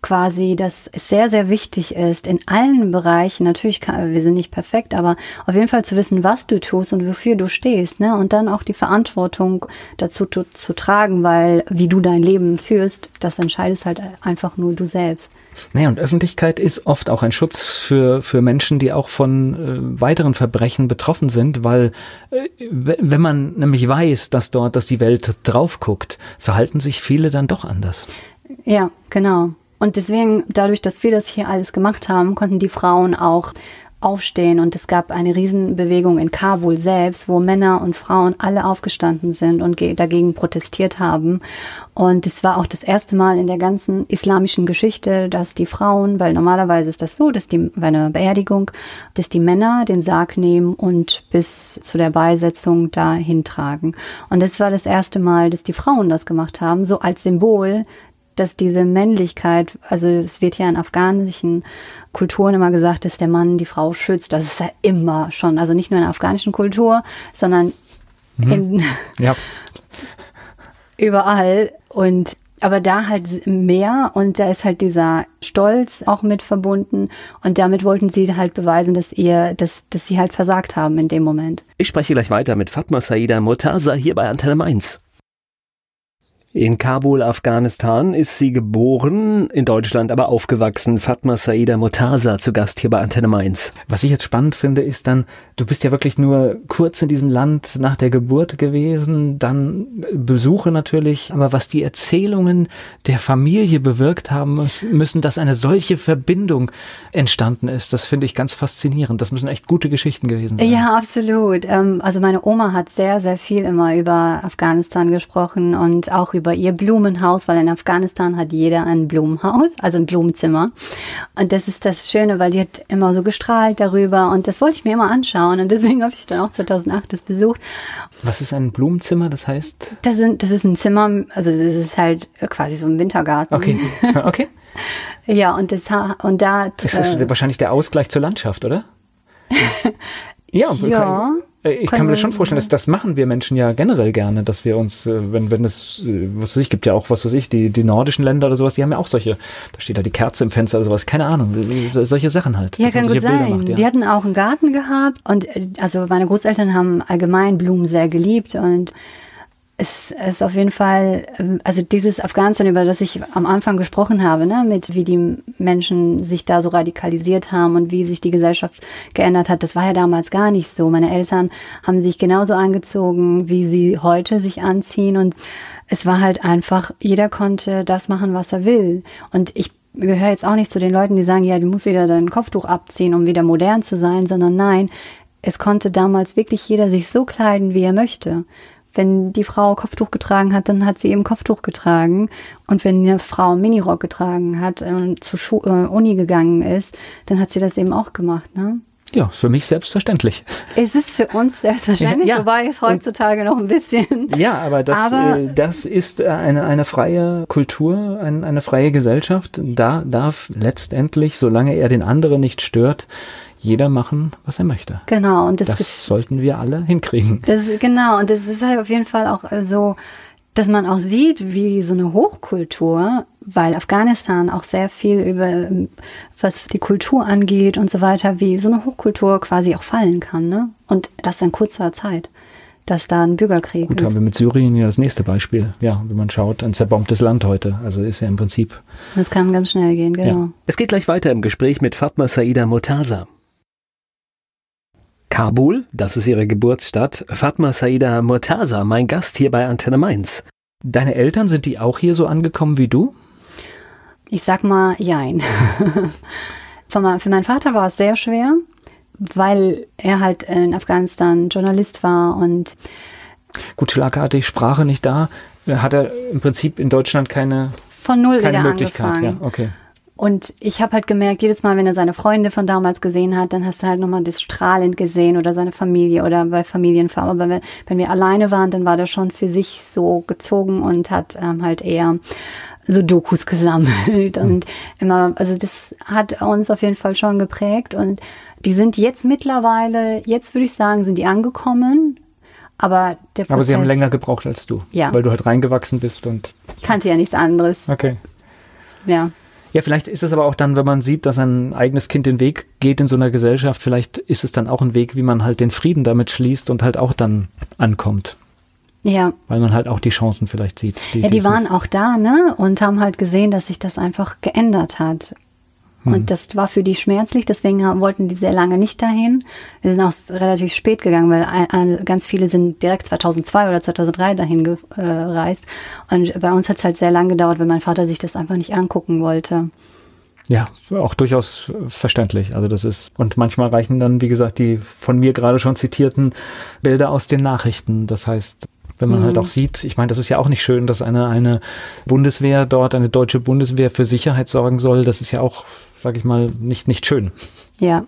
quasi, dass es sehr, sehr wichtig ist, in allen Bereichen, natürlich, kann, wir sind nicht perfekt, aber auf jeden Fall zu wissen, was du tust und wofür du stehst, ne? Und dann auch die Verantwortung dazu zu, zu tragen, weil wie du dein Leben führst, das entscheidest halt einfach nur du selbst. Naja, und Öffentlichkeit ist oft auch ein Schutz für, für Menschen, die auch von äh, weiteren Verbrechen betroffen sind, weil äh, wenn man nämlich weiß, dass dort, dass die Welt drauf guckt, verhalten sich viele dann doch anders. Ja, genau. Und deswegen, dadurch, dass wir das hier alles gemacht haben, konnten die Frauen auch aufstehen und es gab eine Riesenbewegung in Kabul selbst, wo Männer und Frauen alle aufgestanden sind und dagegen protestiert haben. Und es war auch das erste Mal in der ganzen islamischen Geschichte, dass die Frauen, weil normalerweise ist das so, dass die bei einer Beerdigung, dass die Männer den Sarg nehmen und bis zu der Beisetzung dahin tragen. Und das war das erste Mal, dass die Frauen das gemacht haben, so als Symbol dass diese Männlichkeit, also es wird ja in afghanischen Kulturen immer gesagt, dass der Mann die Frau schützt. Das ist ja immer schon, also nicht nur in der afghanischen Kultur, sondern mhm. in (laughs) ja. überall. Und aber da halt mehr und da ist halt dieser Stolz auch mit verbunden und damit wollten sie halt beweisen, dass ihr, dass, dass sie halt versagt haben in dem Moment. Ich spreche gleich weiter mit Fatma Saida Murtaza hier bei Antenne Mainz. In Kabul, Afghanistan ist sie geboren, in Deutschland aber aufgewachsen. Fatma Saida Murtaza zu Gast hier bei Antenne Mainz. Was ich jetzt spannend finde, ist dann, du bist ja wirklich nur kurz in diesem Land nach der Geburt gewesen, dann Besuche natürlich, aber was die Erzählungen der Familie bewirkt haben müssen, dass eine solche Verbindung entstanden ist, das finde ich ganz faszinierend. Das müssen echt gute Geschichten gewesen sein. Ja, absolut. Ähm, also meine Oma hat sehr, sehr viel immer über Afghanistan gesprochen und auch über über ihr Blumenhaus, weil in Afghanistan hat jeder ein Blumenhaus, also ein Blumenzimmer. Und das ist das Schöne, weil die hat immer so gestrahlt darüber und das wollte ich mir immer anschauen und deswegen habe ich dann auch 2008 das besucht. Was ist ein Blumenzimmer, das heißt? Das, sind, das ist ein Zimmer, also es ist halt quasi so ein Wintergarten. Okay, (laughs) okay. ja, und, das, und da... Das ist äh, wahrscheinlich der Ausgleich zur Landschaft, oder? (laughs) ja, ja. Ich kann mir schon vorstellen, dass das machen wir Menschen ja generell gerne, dass wir uns, äh, wenn, wenn es, äh, was weiß ich, gibt ja auch, was weiß ich, die, die nordischen Länder oder sowas, die haben ja auch solche, da steht da die Kerze im Fenster oder sowas, keine Ahnung, solche Sachen halt. Ja, kann gut sein. Macht, ja. Die hatten auch einen Garten gehabt und also meine Großeltern haben allgemein Blumen sehr geliebt und es ist auf jeden Fall, ähm, also dieses Afghanistan, über das ich am Anfang gesprochen habe, ne, mit wie die Menschen sich da so radikalisiert haben und wie sich die Gesellschaft geändert hat, das war ja damals gar nicht so. Meine Eltern haben sich genauso angezogen, wie sie heute sich anziehen und es war halt einfach, jeder konnte das machen, was er will. Und ich gehöre jetzt auch nicht zu den Leuten, die sagen, ja, du musst wieder dein Kopftuch abziehen, um wieder modern zu sein, sondern nein, es konnte damals wirklich jeder sich so kleiden, wie er möchte. Wenn die Frau Kopftuch getragen hat, dann hat sie eben Kopftuch getragen. Und wenn eine Frau einen Minirock getragen hat und zur Schu äh, Uni gegangen ist, dann hat sie das eben auch gemacht. Ne? Ja, für mich selbstverständlich. Es ist für uns selbstverständlich, (laughs) ja, wobei es heutzutage noch ein bisschen. (laughs) Ja, aber das, aber äh, das ist eine, eine freie Kultur, ein, eine freie Gesellschaft. Da darf letztendlich, solange er den anderen nicht stört, jeder machen, was er möchte. Genau. Und das, das sollten wir alle hinkriegen. Das, genau. Und das ist halt auf jeden Fall auch so, dass man auch sieht, wie so eine Hochkultur, weil Afghanistan auch sehr viel über, was die Kultur angeht und so weiter, wie so eine Hochkultur quasi auch fallen kann, ne? Und das in kurzer Zeit dass da ein Bürgerkrieg Gut, ist. haben wir mit Syrien ja das nächste Beispiel. Ja, wenn man schaut, ein zerbombtes Land heute. Also ist ja im Prinzip. Das kann ganz schnell gehen, genau. Ja. Es geht gleich weiter im Gespräch mit Fatma Saida Murtaza. Kabul, das ist ihre Geburtsstadt. Fatma Saida Murtaza, mein Gast hier bei Antenne Mainz. Deine Eltern, sind die auch hier so angekommen wie du? Ich sag mal, jein. (laughs) für meinen Vater war es sehr schwer, weil er halt in Afghanistan Journalist war und Gut, schlagartig, Sprache nicht da, hat er im Prinzip in Deutschland keine, von null keine Möglichkeit. Angefangen. Ja, okay. Und ich habe halt gemerkt, jedes Mal, wenn er seine Freunde von damals gesehen hat, dann hast du halt nochmal das strahlend gesehen oder seine Familie oder bei Familienfarm. Aber wenn, wenn wir alleine waren, dann war der schon für sich so gezogen und hat ähm, halt eher so Dokus gesammelt und immer, also das hat uns auf jeden Fall schon geprägt und die sind jetzt mittlerweile, jetzt würde ich sagen, sind die angekommen, aber der Prozess, Aber sie haben länger gebraucht als du, ja. weil du halt reingewachsen bist und ich kannte ja nichts anderes. Okay. Ja. Ja, vielleicht ist es aber auch dann, wenn man sieht, dass ein eigenes Kind den Weg geht in so einer Gesellschaft, vielleicht ist es dann auch ein Weg, wie man halt den Frieden damit schließt und halt auch dann ankommt. Ja. Weil man halt auch die Chancen vielleicht sieht. Die, ja, die waren auch da, ne? Und haben halt gesehen, dass sich das einfach geändert hat. Mhm. Und das war für die schmerzlich, deswegen wollten die sehr lange nicht dahin. Wir sind auch relativ spät gegangen, weil ein, ein, ganz viele sind direkt 2002 oder 2003 dahin gereist. Und bei uns hat es halt sehr lange gedauert, weil mein Vater sich das einfach nicht angucken wollte. Ja, auch durchaus verständlich. Also das ist, und manchmal reichen dann, wie gesagt, die von mir gerade schon zitierten Bilder aus den Nachrichten. Das heißt, wenn man halt mhm. halt auch sieht, ich meine, das ist ja auch nicht schön, dass eine, eine Bundeswehr dort, eine deutsche Bundeswehr für Sicherheit sorgen soll. Das ist ja auch, sag ich mal, nicht, nicht schön. Ja.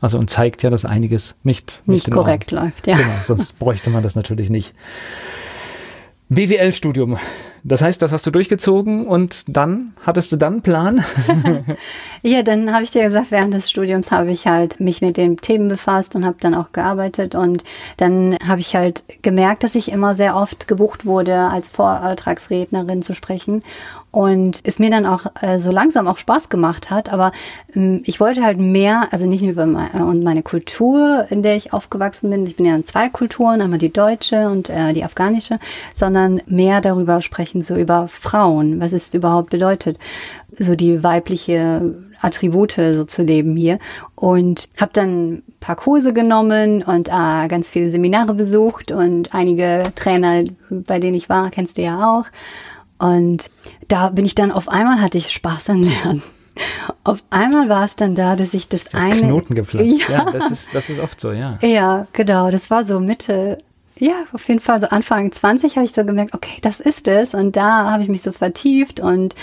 Also und zeigt ja, dass einiges nicht, nicht, nicht korrekt läuft, ja. Genau, sonst (laughs) bräuchte man das natürlich nicht. BWL-Studium. Das heißt, das hast du durchgezogen und dann hattest du dann einen Plan? (laughs) (laughs) ja, dann habe ich dir gesagt, während des Studiums habe ich halt mich mit den Themen befasst und habe dann auch gearbeitet und dann habe ich halt gemerkt, dass ich immer sehr oft gebucht wurde, als Vortragsrednerin zu sprechen und es mir dann auch äh, so langsam auch Spaß gemacht hat. Aber ähm, ich wollte halt mehr, also nicht nur über meine, äh, und meine Kultur, in der ich aufgewachsen bin. Ich bin ja in zwei Kulturen, einmal die deutsche und äh, die afghanische, sondern mehr darüber sprechen, so über Frauen, was es überhaupt bedeutet, so die weibliche Attribute so zu leben hier und habe dann ein paar Kurse genommen und äh, ganz viele Seminare besucht und einige Trainer, bei denen ich war, kennst du ja auch und da bin ich dann auf einmal hatte ich Spaß an Lernen. Auf einmal war es dann da, dass ich das Der eine. Knoten geplatzt. (laughs) Ja. ja, das ist, das ist oft so, ja. Ja, genau. Das war so Mitte, ja, auf jeden Fall so Anfang 20 habe ich so gemerkt, okay, das ist es. Und da habe ich mich so vertieft und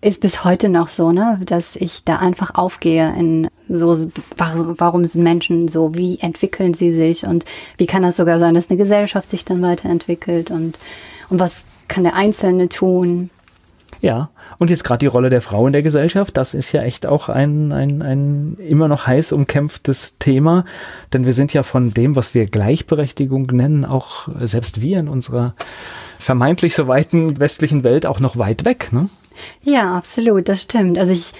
ist bis heute noch so, ne, dass ich da einfach aufgehe in so, warum sind Menschen so, wie entwickeln sie sich und wie kann das sogar sein, dass eine Gesellschaft sich dann weiterentwickelt und, und was kann der Einzelne tun? Ja, und jetzt gerade die Rolle der Frau in der Gesellschaft, das ist ja echt auch ein, ein, ein immer noch heiß umkämpftes Thema, denn wir sind ja von dem, was wir Gleichberechtigung nennen, auch selbst wir in unserer vermeintlich so weiten westlichen Welt auch noch weit weg. Ne? Ja, absolut, das stimmt. Also ich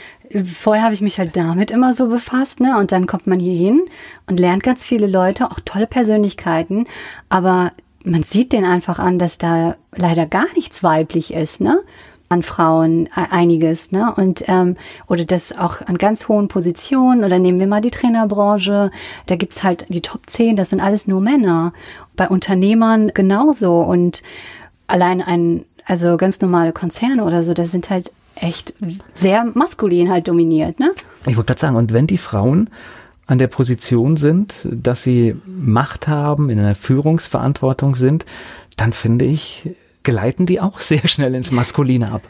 vorher habe ich mich halt damit immer so befasst, ne? Und dann kommt man hier hin und lernt ganz viele Leute, auch tolle Persönlichkeiten, aber man sieht den einfach an, dass da leider gar nichts weiblich ist, ne? An Frauen e-, einiges, ne? Und ähm, oder das auch an ganz hohen Positionen oder nehmen wir mal die Trainerbranche, da gibt's halt die Top 10, das sind alles nur Männer. Bei Unternehmern genauso und allein ein, also ganz normale Konzerne oder so, das sind halt echt sehr maskulin halt dominiert, ne? Ich wollte gerade sagen, und wenn die Frauen an der Position sind, dass sie Macht haben, in einer Führungsverantwortung sind, dann finde ich, gleiten die auch (laughs) sehr schnell ins Maskuline ab.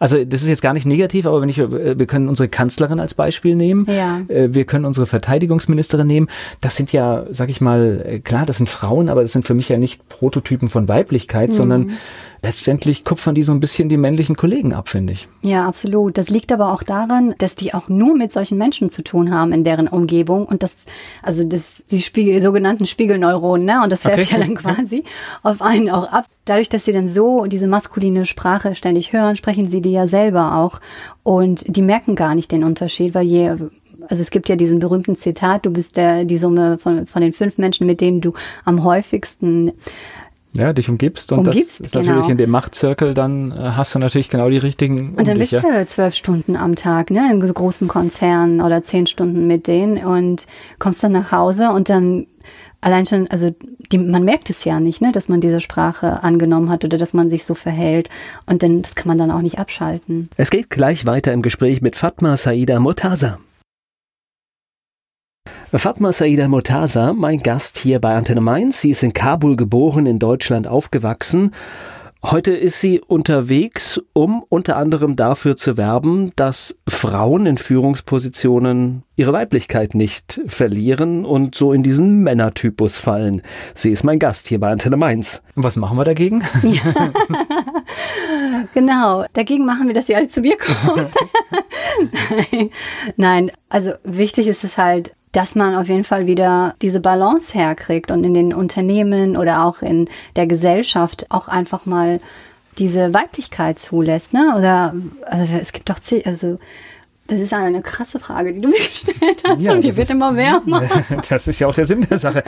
Also das ist jetzt gar nicht negativ, aber wenn ich, äh, wir können unsere Kanzlerin als Beispiel nehmen, ja. Äh, wir können unsere Verteidigungsministerin nehmen. Das sind ja, sag ich mal, äh, klar, das sind Frauen, aber das sind für mich ja nicht Prototypen von Weiblichkeit, mhm. sondern letztendlich kupfern die so ein bisschen die männlichen Kollegen ab, finde ich. Ja, absolut. Das liegt aber auch daran, dass die auch nur mit solchen Menschen zu tun haben in deren Umgebung und das, also das, die Spiegel, sogenannten Spiegelneuronen, ne? Und das färbt okay. ja dann (laughs) quasi auf einen auch ab. Dadurch, dass sie dann so diese maskuline Sprache ständig hören, sprechen sie die ja selber auch und die merken gar nicht den Unterschied, weil je also es gibt ja diesen berühmten Zitat, du bist der, die Summe von, von den fünf Menschen, mit denen du am häufigsten ja, dich umgibst und umgibst, das ist natürlich genau. in dem Machtzirkel, dann äh, hast du natürlich genau die richtigen. Und dann dich, bist ja? du zwölf Stunden am Tag, ne, in großen Konzernen oder zehn Stunden mit denen und kommst dann nach Hause und dann allein schon, also die, man merkt es ja nicht, ne, dass man diese Sprache angenommen hat oder dass man sich so verhält und dann das kann man dann auch nicht abschalten. Es geht gleich weiter im Gespräch mit Fatma Saida Murtaza. Fatma Saida Murtaza, mein Gast hier bei Antenne Mainz. Sie ist in Kabul geboren, in Deutschland aufgewachsen. Heute ist sie unterwegs, um unter anderem dafür zu werben, dass Frauen in Führungspositionen ihre Weiblichkeit nicht verlieren und so in diesen Männertypus fallen. Sie ist mein Gast hier bei Antenne Mainz. Was machen wir dagegen? (laughs) Ja. genau, dagegen machen wir, dass sie alle zu mir kommen. (laughs) Nein. Nein, also wichtig ist es halt, dass man auf jeden Fall wieder diese Balance herkriegt und in den Unternehmen oder auch in der Gesellschaft auch einfach mal diese Weiblichkeit zulässt, ne? Oder also es gibt doch also das ist eine krasse Frage, die du mir (laughs) gestellt hast. Ja, und mir wird immer wärmer. (laughs) Das ist ja auch der Sinn der Sache.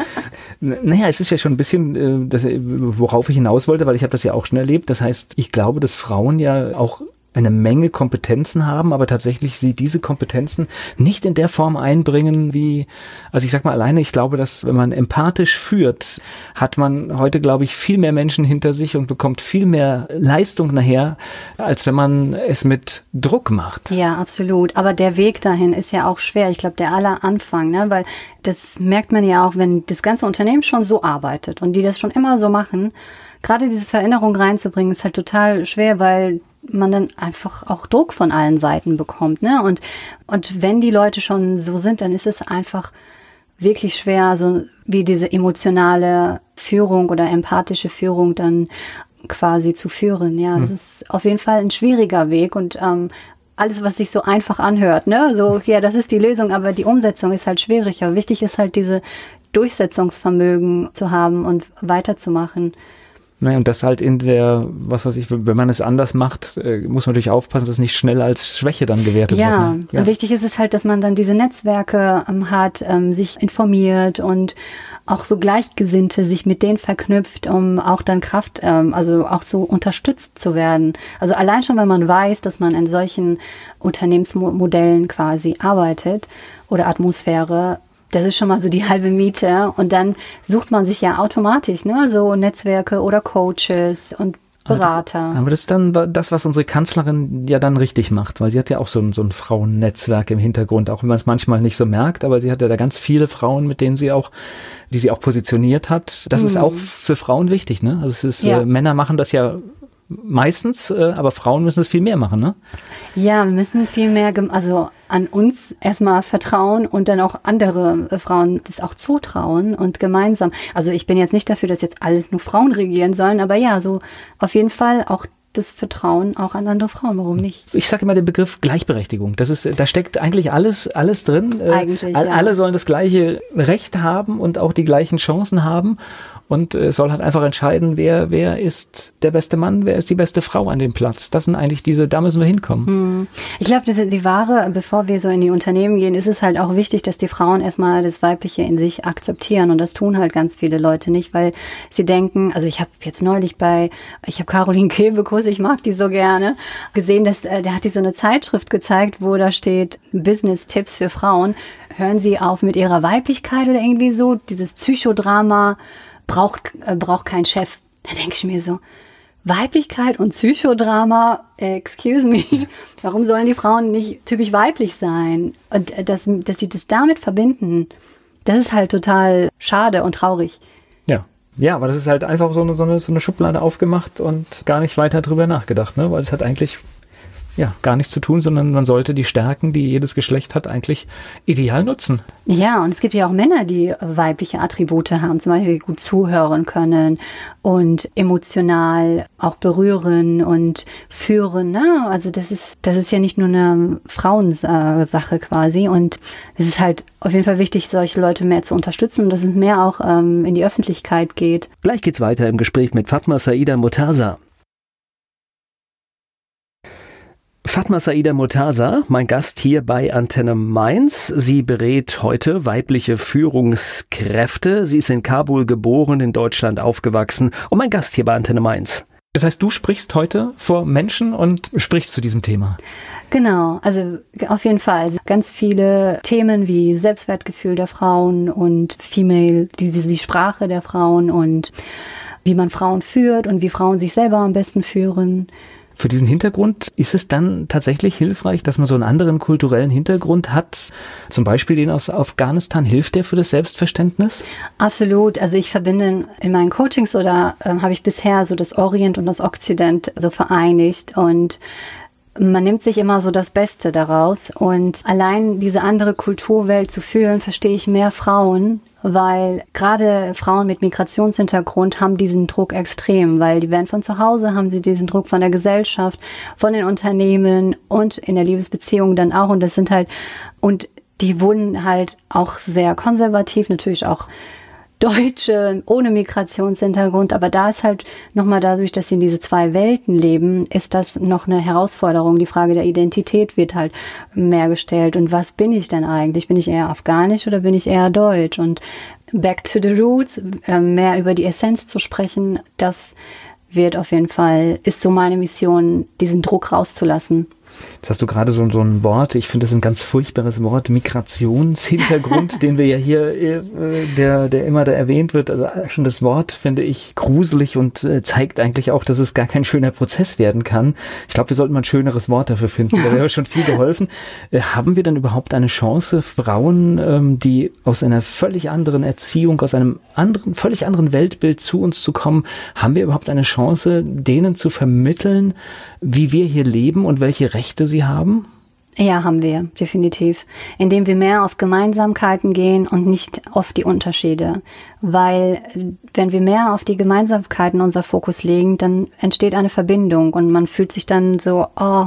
Naja, es ist ja schon ein bisschen, äh, das, worauf ich hinaus wollte, weil ich habe das ja auch schon erlebt. Das heißt, ich glaube, dass Frauen ja auch eine Menge Kompetenzen haben, aber tatsächlich sie diese Kompetenzen nicht in der Form einbringen, wie, also ich sag mal alleine, ich glaube, dass wenn man empathisch führt, hat man heute, glaube ich, viel mehr Menschen hinter sich und bekommt viel mehr Leistung nachher, als wenn man es mit Druck macht. Ja, absolut. Aber der Weg dahin ist ja auch schwer. Ich glaube, der aller Anfang, ne? weil das merkt man ja auch, wenn das ganze Unternehmen schon so arbeitet und die das schon immer so machen, gerade diese Veränderung reinzubringen, ist halt total schwer, weil man dann einfach auch Druck von allen Seiten bekommt. Ne? Und, und wenn die Leute schon so sind, dann ist es einfach wirklich schwer, also wie diese emotionale Führung oder empathische Führung dann quasi zu führen. Ja, hm. das ist auf jeden Fall ein schwieriger Weg und ähm, alles, was sich so einfach anhört, ne? So, ja, das ist die Lösung, aber die Umsetzung ist halt schwierig. Aber wichtig ist halt diese Durchsetzungsvermögen zu haben und weiterzumachen. Naja, und das halt in der, was weiß ich, wenn man es anders macht, äh, muss man natürlich aufpassen, dass es nicht schnell als Schwäche dann gewertet ja, wird. Ne? Ja, und wichtig ist es halt, dass man dann diese Netzwerke ähm, hat, ähm, sich informiert und auch so Gleichgesinnte sich mit denen verknüpft, um auch dann Kraft, ähm, also auch so unterstützt zu werden. Also allein schon, wenn man weiß, dass man in solchen Unternehmensmodellen quasi arbeitet oder Atmosphäre, das ist schon mal so die (laughs) halbe Miete. Und dann sucht man sich ja automatisch, ne, so Netzwerke oder Coaches und Berater. Aber das, aber das ist dann das, was unsere Kanzlerin ja dann richtig macht, weil sie hat ja auch so ein, so ein Frauennetzwerk im Hintergrund, auch wenn man es manchmal nicht so merkt, aber sie hat ja da ganz viele Frauen, mit denen sie auch, die sie auch positioniert hat. Das hm. ist auch für Frauen wichtig, ne? Also es ist, ja. äh, Männer machen das ja meistens, äh, aber Frauen müssen es viel mehr machen, ne? Ja, wir müssen viel mehr, also an uns erstmal vertrauen und dann auch andere äh, Frauen das auch zutrauen und gemeinsam. Also ich bin jetzt nicht dafür, dass jetzt alles nur Frauen regieren sollen, aber ja, so auf jeden Fall auch das Vertrauen auch an andere Frauen. Warum nicht? Ich sage immer den Begriff Gleichberechtigung. Das ist, da steckt eigentlich alles, alles drin. Äh, eigentlich. Ja. Alle sollen das gleiche Recht haben und auch die gleichen Chancen haben und äh, soll halt einfach entscheiden, wer, wer ist der beste Mann, wer ist die beste Frau an dem Platz. Das sind eigentlich diese, da müssen wir hinkommen. Hm. Ich glaube, die Wahre, bevor wir so in die Unternehmen gehen, ist es halt auch wichtig, dass die Frauen erstmal das Weibliche in sich akzeptieren und das tun halt ganz viele Leute nicht, weil sie denken, also ich habe jetzt neulich bei, ich habe Caroline Kebekus, ich mag die so gerne, gesehen, dass äh, der hat die so eine Zeitschrift gezeigt, wo da steht Business-Tipps für Frauen. Hören Sie auf mit Ihrer Weiblichkeit oder irgendwie so, dieses Psychodrama braucht, äh, braucht kein Chef. Da denke ich mir so, Weiblichkeit und Psychodrama, excuse me, (laughs) warum sollen die Frauen nicht typisch weiblich sein? Und äh, dass, dass sie das damit verbinden, das ist halt total schade und traurig. Ja. Ja, aber das ist halt einfach so eine, so eine, so eine Schublade aufgemacht und gar nicht weiter drüber nachgedacht, ne? Weil es hat eigentlich ja, gar nichts zu tun, sondern man sollte die Stärken, die jedes Geschlecht hat, eigentlich ideal nutzen. Ja, und es gibt ja auch Männer, die weibliche Attribute haben, zum Beispiel gut zuhören können und emotional auch berühren und führen. Ne? Also das ist, das ist ja nicht nur eine Frauensache quasi. Und es ist halt auf jeden Fall wichtig, solche Leute mehr zu unterstützen und dass es mehr auch ähm, in die Öffentlichkeit geht. Gleich geht's weiter im Gespräch mit Fatma Saida Mutasa. Fatma Saida Mutasa, mein Gast hier bei Antenne Mainz. Sie berät heute weibliche Führungskräfte. Sie ist in Kabul geboren, in Deutschland aufgewachsen und mein Gast hier bei Antenne Mainz. Das heißt, du sprichst heute vor Menschen und sprichst zu diesem Thema. Genau, also auf jeden Fall. Also ganz viele Themen wie Selbstwertgefühl der Frauen und Female, die, die Sprache der Frauen und wie man Frauen führt und wie Frauen sich selber am besten führen für diesen Hintergrund ist es dann tatsächlich hilfreich, dass man so einen anderen kulturellen Hintergrund hat, zum Beispiel den aus Afghanistan. Hilft der für das Selbstverständnis? Absolut. Also ich verbinde in meinen Coachings oder äh, habe ich bisher so das Orient und das Okzident so vereinigt und man nimmt sich immer so das Beste daraus und allein diese andere Kulturwelt zu fühlen, verstehe ich mehr Frauen weil gerade Frauen mit Migrationshintergrund haben diesen Druck extrem, weil die werden von zu Hause, haben sie diesen Druck von der Gesellschaft, von den Unternehmen und in der Liebesbeziehung dann auch. Und das sind halt, und die wurden halt auch sehr konservativ, natürlich auch Deutsche ohne Migrationshintergrund, aber da ist halt nochmal dadurch, dass sie in diese zwei Welten leben, ist das noch eine Herausforderung. Die Frage der Identität wird halt mehr gestellt. Und was bin ich denn eigentlich? Bin ich eher afghanisch oder bin ich eher deutsch? Und back to the roots, äh, mehr über die Essenz zu sprechen, das wird auf jeden Fall, ist so meine Mission, diesen Druck rauszulassen. Jetzt hast du gerade so, so ein Wort, ich finde das ein ganz furchtbares Wort, Migrationshintergrund, (laughs) den wir ja hier, äh, der, der immer da erwähnt wird. Also schon das Wort finde ich gruselig und äh, zeigt eigentlich auch, dass es gar kein schöner Prozess werden kann. Ich glaube, wir sollten mal ein schöneres Wort dafür finden. Da wäre (laughs) schon viel geholfen. Äh, haben wir denn überhaupt eine Chance, Frauen, ähm, die aus einer völlig anderen Erziehung, aus einem anderen, völlig anderen Weltbild zu uns zu kommen, haben wir überhaupt eine Chance, denen zu vermitteln, wie wir hier leben und welche Rechte sie haben? Ja, haben wir, definitiv. Indem wir mehr auf Gemeinsamkeiten gehen und nicht auf die Unterschiede. Weil wenn wir mehr auf die Gemeinsamkeiten unser Fokus legen, dann entsteht eine Verbindung und man fühlt sich dann so, oh,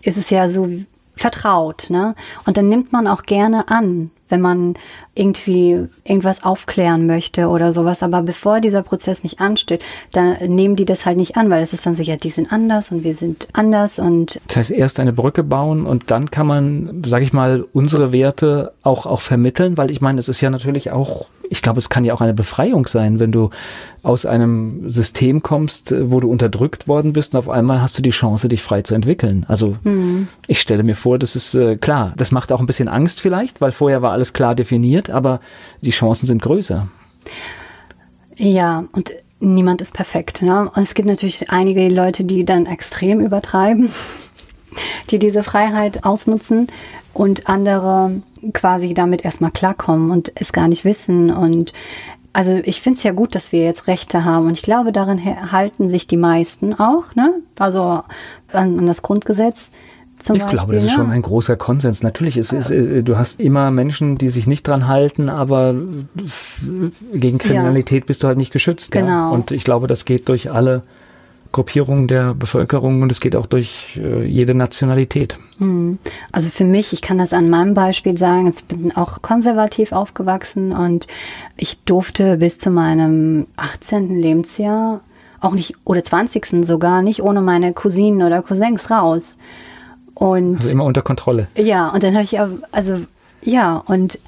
ist es ja so vertraut, ne? Und dann nimmt man auch gerne an, wenn man irgendwie irgendwas aufklären möchte oder sowas. Aber bevor dieser Prozess nicht ansteht, dann nehmen die das halt nicht an, weil es ist dann so, ja, die sind anders und wir sind anders und. Das heißt, erst eine Brücke bauen und dann kann man, sage ich mal, unsere Werte auch, auch vermitteln, weil ich meine, es ist ja natürlich auch, ich glaube, es kann ja auch eine Befreiung sein, wenn du aus einem System kommst, wo du unterdrückt worden bist und auf einmal hast du die Chance, dich frei zu entwickeln. Also mhm. ich stelle mir vor, das ist äh, klar, das macht auch ein bisschen Angst vielleicht, weil vorher war alles klar definiert aber die Chancen sind größer. Ja, und niemand ist perfekt. Ne? Es gibt natürlich einige Leute, die dann extrem übertreiben, (laughs) die diese Freiheit ausnutzen und andere quasi damit erstmal klarkommen und es gar nicht wissen. Und also ich finde es ja gut, dass wir jetzt Rechte haben und ich glaube, daran halten sich die meisten auch, ne? Also an, an das Grundgesetz. Zum ich Beispiel, glaube, das ist schon ein großer Konsens. Natürlich, ist, ist, äh, du hast immer Menschen, die sich nicht dran halten, aber gegen Kriminalität ja. bist du halt nicht geschützt. Genau. Ja? Und ich glaube, das geht durch alle Gruppierungen der Bevölkerung und es geht auch durch äh, jede Nationalität. Hm. Also für mich, ich kann das an meinem Beispiel sagen, ich bin auch konservativ aufgewachsen und ich durfte bis zu meinem 18. Lebensjahr auch nicht, oder 20. sogar nicht ohne meine Cousinen oder Cousins raus. Und also immer unter Kontrolle. Ja, und dann habe ich also ja, und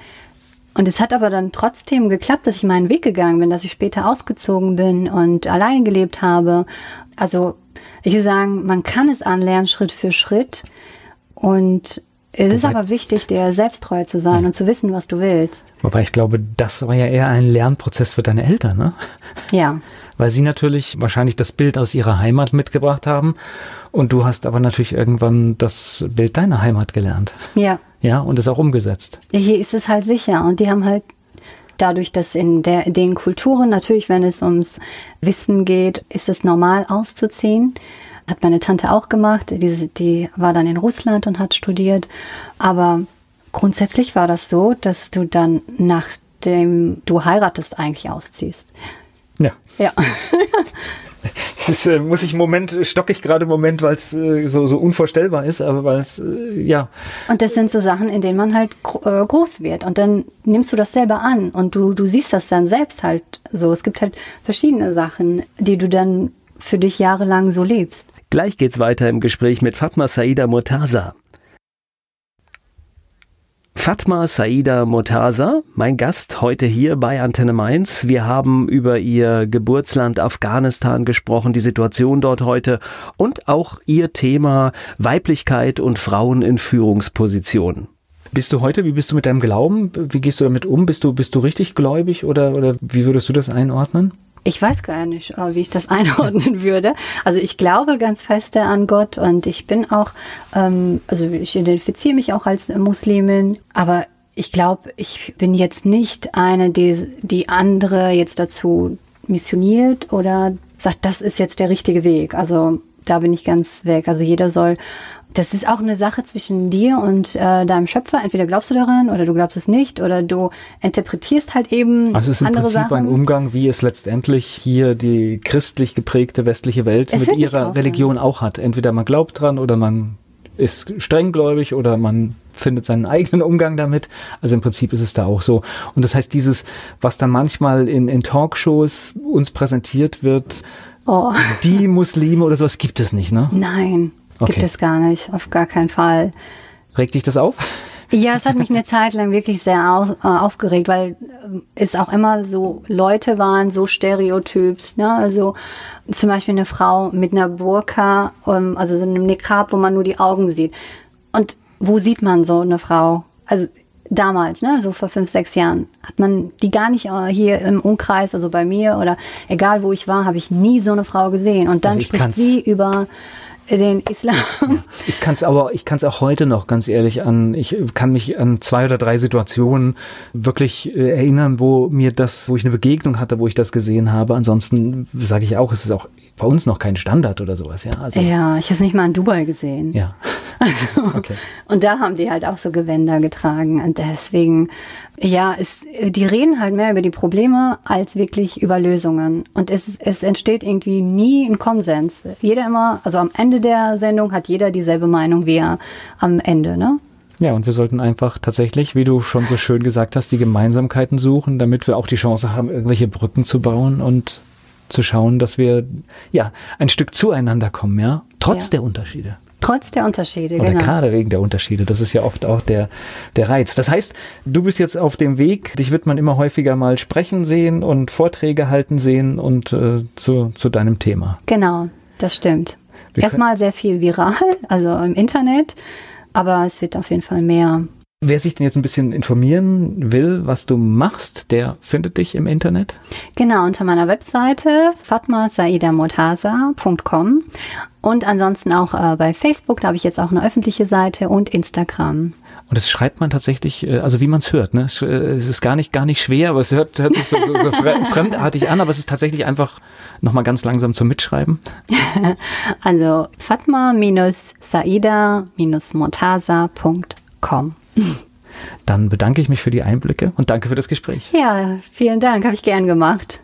und es hat aber dann trotzdem geklappt, dass ich meinen Weg gegangen bin, dass ich später ausgezogen bin und allein gelebt habe. Also ich würde sagen, man kann es anlernen, Schritt für Schritt. Und es Wobei, ist aber wichtig, dir selbsttreu zu sein ja. und zu wissen, was du willst. Wobei ich glaube, das war ja eher ein Lernprozess für deine Eltern, ne? Ja. Weil sie natürlich wahrscheinlich das Bild aus ihrer Heimat mitgebracht haben und du hast aber natürlich irgendwann das Bild deiner Heimat gelernt. Ja. Ja, und es auch umgesetzt. Hier ist es halt sicher. Und die haben halt dadurch, dass in, der, den Kulturen natürlich, wenn es ums Wissen geht, ist es normal auszuziehen. Hat meine Tante auch gemacht. Die, die war dann in Russland und hat studiert. Aber grundsätzlich war das so, dass du dann nachdem du heiratest eigentlich ausziehst. Ja. Ja. (laughs) Das ist, äh, muss ich im Moment, stocke ich gerade im Moment, weil es äh, so, so unvorstellbar ist, aber weil es, äh, ja. Und das sind so Sachen, in denen man halt äh, groß wird. Und dann nimmst du das selber an und du, du siehst das dann selbst halt so. Es gibt halt verschiedene Sachen, die du dann für dich jahrelang so lebst. Gleich geht's weiter im Gespräch mit Fatma Saida Murtaza. Fatma Saida Motasa, mein Gast heute hier bei Antenne Mainz. Wir haben über ihr Geburtsland Afghanistan gesprochen, die Situation dort heute und auch ihr Thema Weiblichkeit und Frauen in Führungspositionen. Bist du heute, wie bist du mit deinem Glauben? Wie gehst du damit um? Bist du, bist du richtig gläubig oder, oder wie würdest du das einordnen? Ich weiß gar nicht, äh, wie ich das (laughs) einordnen würde. Also ich glaube ganz fest an Gott und ich bin auch, ähm, also ich identifiziere mich auch als Muslimin, aber ich glaube, ich bin jetzt nicht eine, die, die andere jetzt dazu missioniert oder sagt, das ist jetzt der richtige Weg. Also da bin ich ganz weg. Also jeder soll das ist auch eine Sache zwischen dir und äh, deinem Schöpfer. Entweder glaubst du daran oder du glaubst es nicht oder du interpretierst halt eben. Also es ist im Prinzip Sachen. ein Umgang, wie es letztendlich hier die christlich geprägte westliche Welt es mit ihrer auch Religion auch hat. Entweder man glaubt dran oder man ist strenggläubig oder man findet seinen eigenen Umgang damit. Also im Prinzip ist es da auch so. Und das heißt, dieses, was dann manchmal in, in Talkshows uns präsentiert wird, oh. die Muslime oder sowas gibt es nicht, ne? Nein. Okay. Gibt es gar nicht, auf gar keinen Fall. Regt dich das auf? Ja, es hat mich eine Zeit lang wirklich sehr auf, äh, aufgeregt, weil äh, es auch immer so Leute waren, so Stereotyps. Ne? Also zum Beispiel eine Frau mit einer Burka, ähm, also so einem Niqab, wo man nur die Augen sieht. Und wo sieht man so eine Frau? Also damals, ne, so vor fünf, sechs Jahren, hat man die gar nicht äh, hier im Umkreis, also bei mir oder egal wo ich war, habe ich nie so eine Frau gesehen. Und dann also spricht sie über den Islam. Ich kann es aber, ich kann es auch heute noch ganz ehrlich an, ich kann mich an zwei oder drei Situationen wirklich äh, erinnern, wo mir das, wo ich eine Begegnung hatte, wo ich das gesehen habe. Ansonsten sage ich auch, es ist auch bei uns noch kein Standard oder sowas, ja. Also, ja, ich habe es nicht mal in Dubai gesehen. Ja. (laughs) Also, okay. Und da haben die halt auch so Gewänder getragen. Und deswegen, ja, es, die reden halt mehr über die Probleme als wirklich über Lösungen. Und es, es entsteht irgendwie nie ein Konsens. Jeder immer, also am Ende der Sendung hat jeder dieselbe Meinung wie er am Ende, ne? Ja, und wir sollten einfach tatsächlich, wie du schon so schön gesagt hast, die Gemeinsamkeiten suchen, damit wir auch die Chance haben, irgendwelche Brücken zu bauen und zu schauen, dass wir ja ein Stück zueinander kommen, ja, trotz ja. der Unterschiede. Trotz der Unterschiede, Oder genau. gerade wegen der Unterschiede. Das ist ja oft auch der, der Reiz. Das heißt, du bist jetzt auf dem Weg, dich wird man immer häufiger mal sprechen sehen und Vorträge halten sehen und äh, zu, zu deinem Thema. Genau, das stimmt. Wir Erstmal sehr viel viral, (laughs) also im Internet, aber es wird auf jeden Fall mehr. Wer sich denn jetzt ein bisschen informieren will, was du machst, der findet dich im Internet? Genau, unter meiner Webseite fatmasaidamotaza.com und ansonsten auch äh, bei Facebook, da habe ich jetzt auch eine öffentliche Seite und Instagram. Und das schreibt man tatsächlich, äh, also wie man es hört. Ne? Es, äh, es, ist gar nicht, gar nicht schwer, aber es hört, hört sich so, so, so (laughs) fremdartig an, aber es ist tatsächlich einfach nochmal ganz langsam zum Mitschreiben. (laughs) also fatma-saida-montasa.com. Dann bedanke ich mich für die Einblicke und danke für das Gespräch. Ja, vielen Dank, habe ich gern gemacht.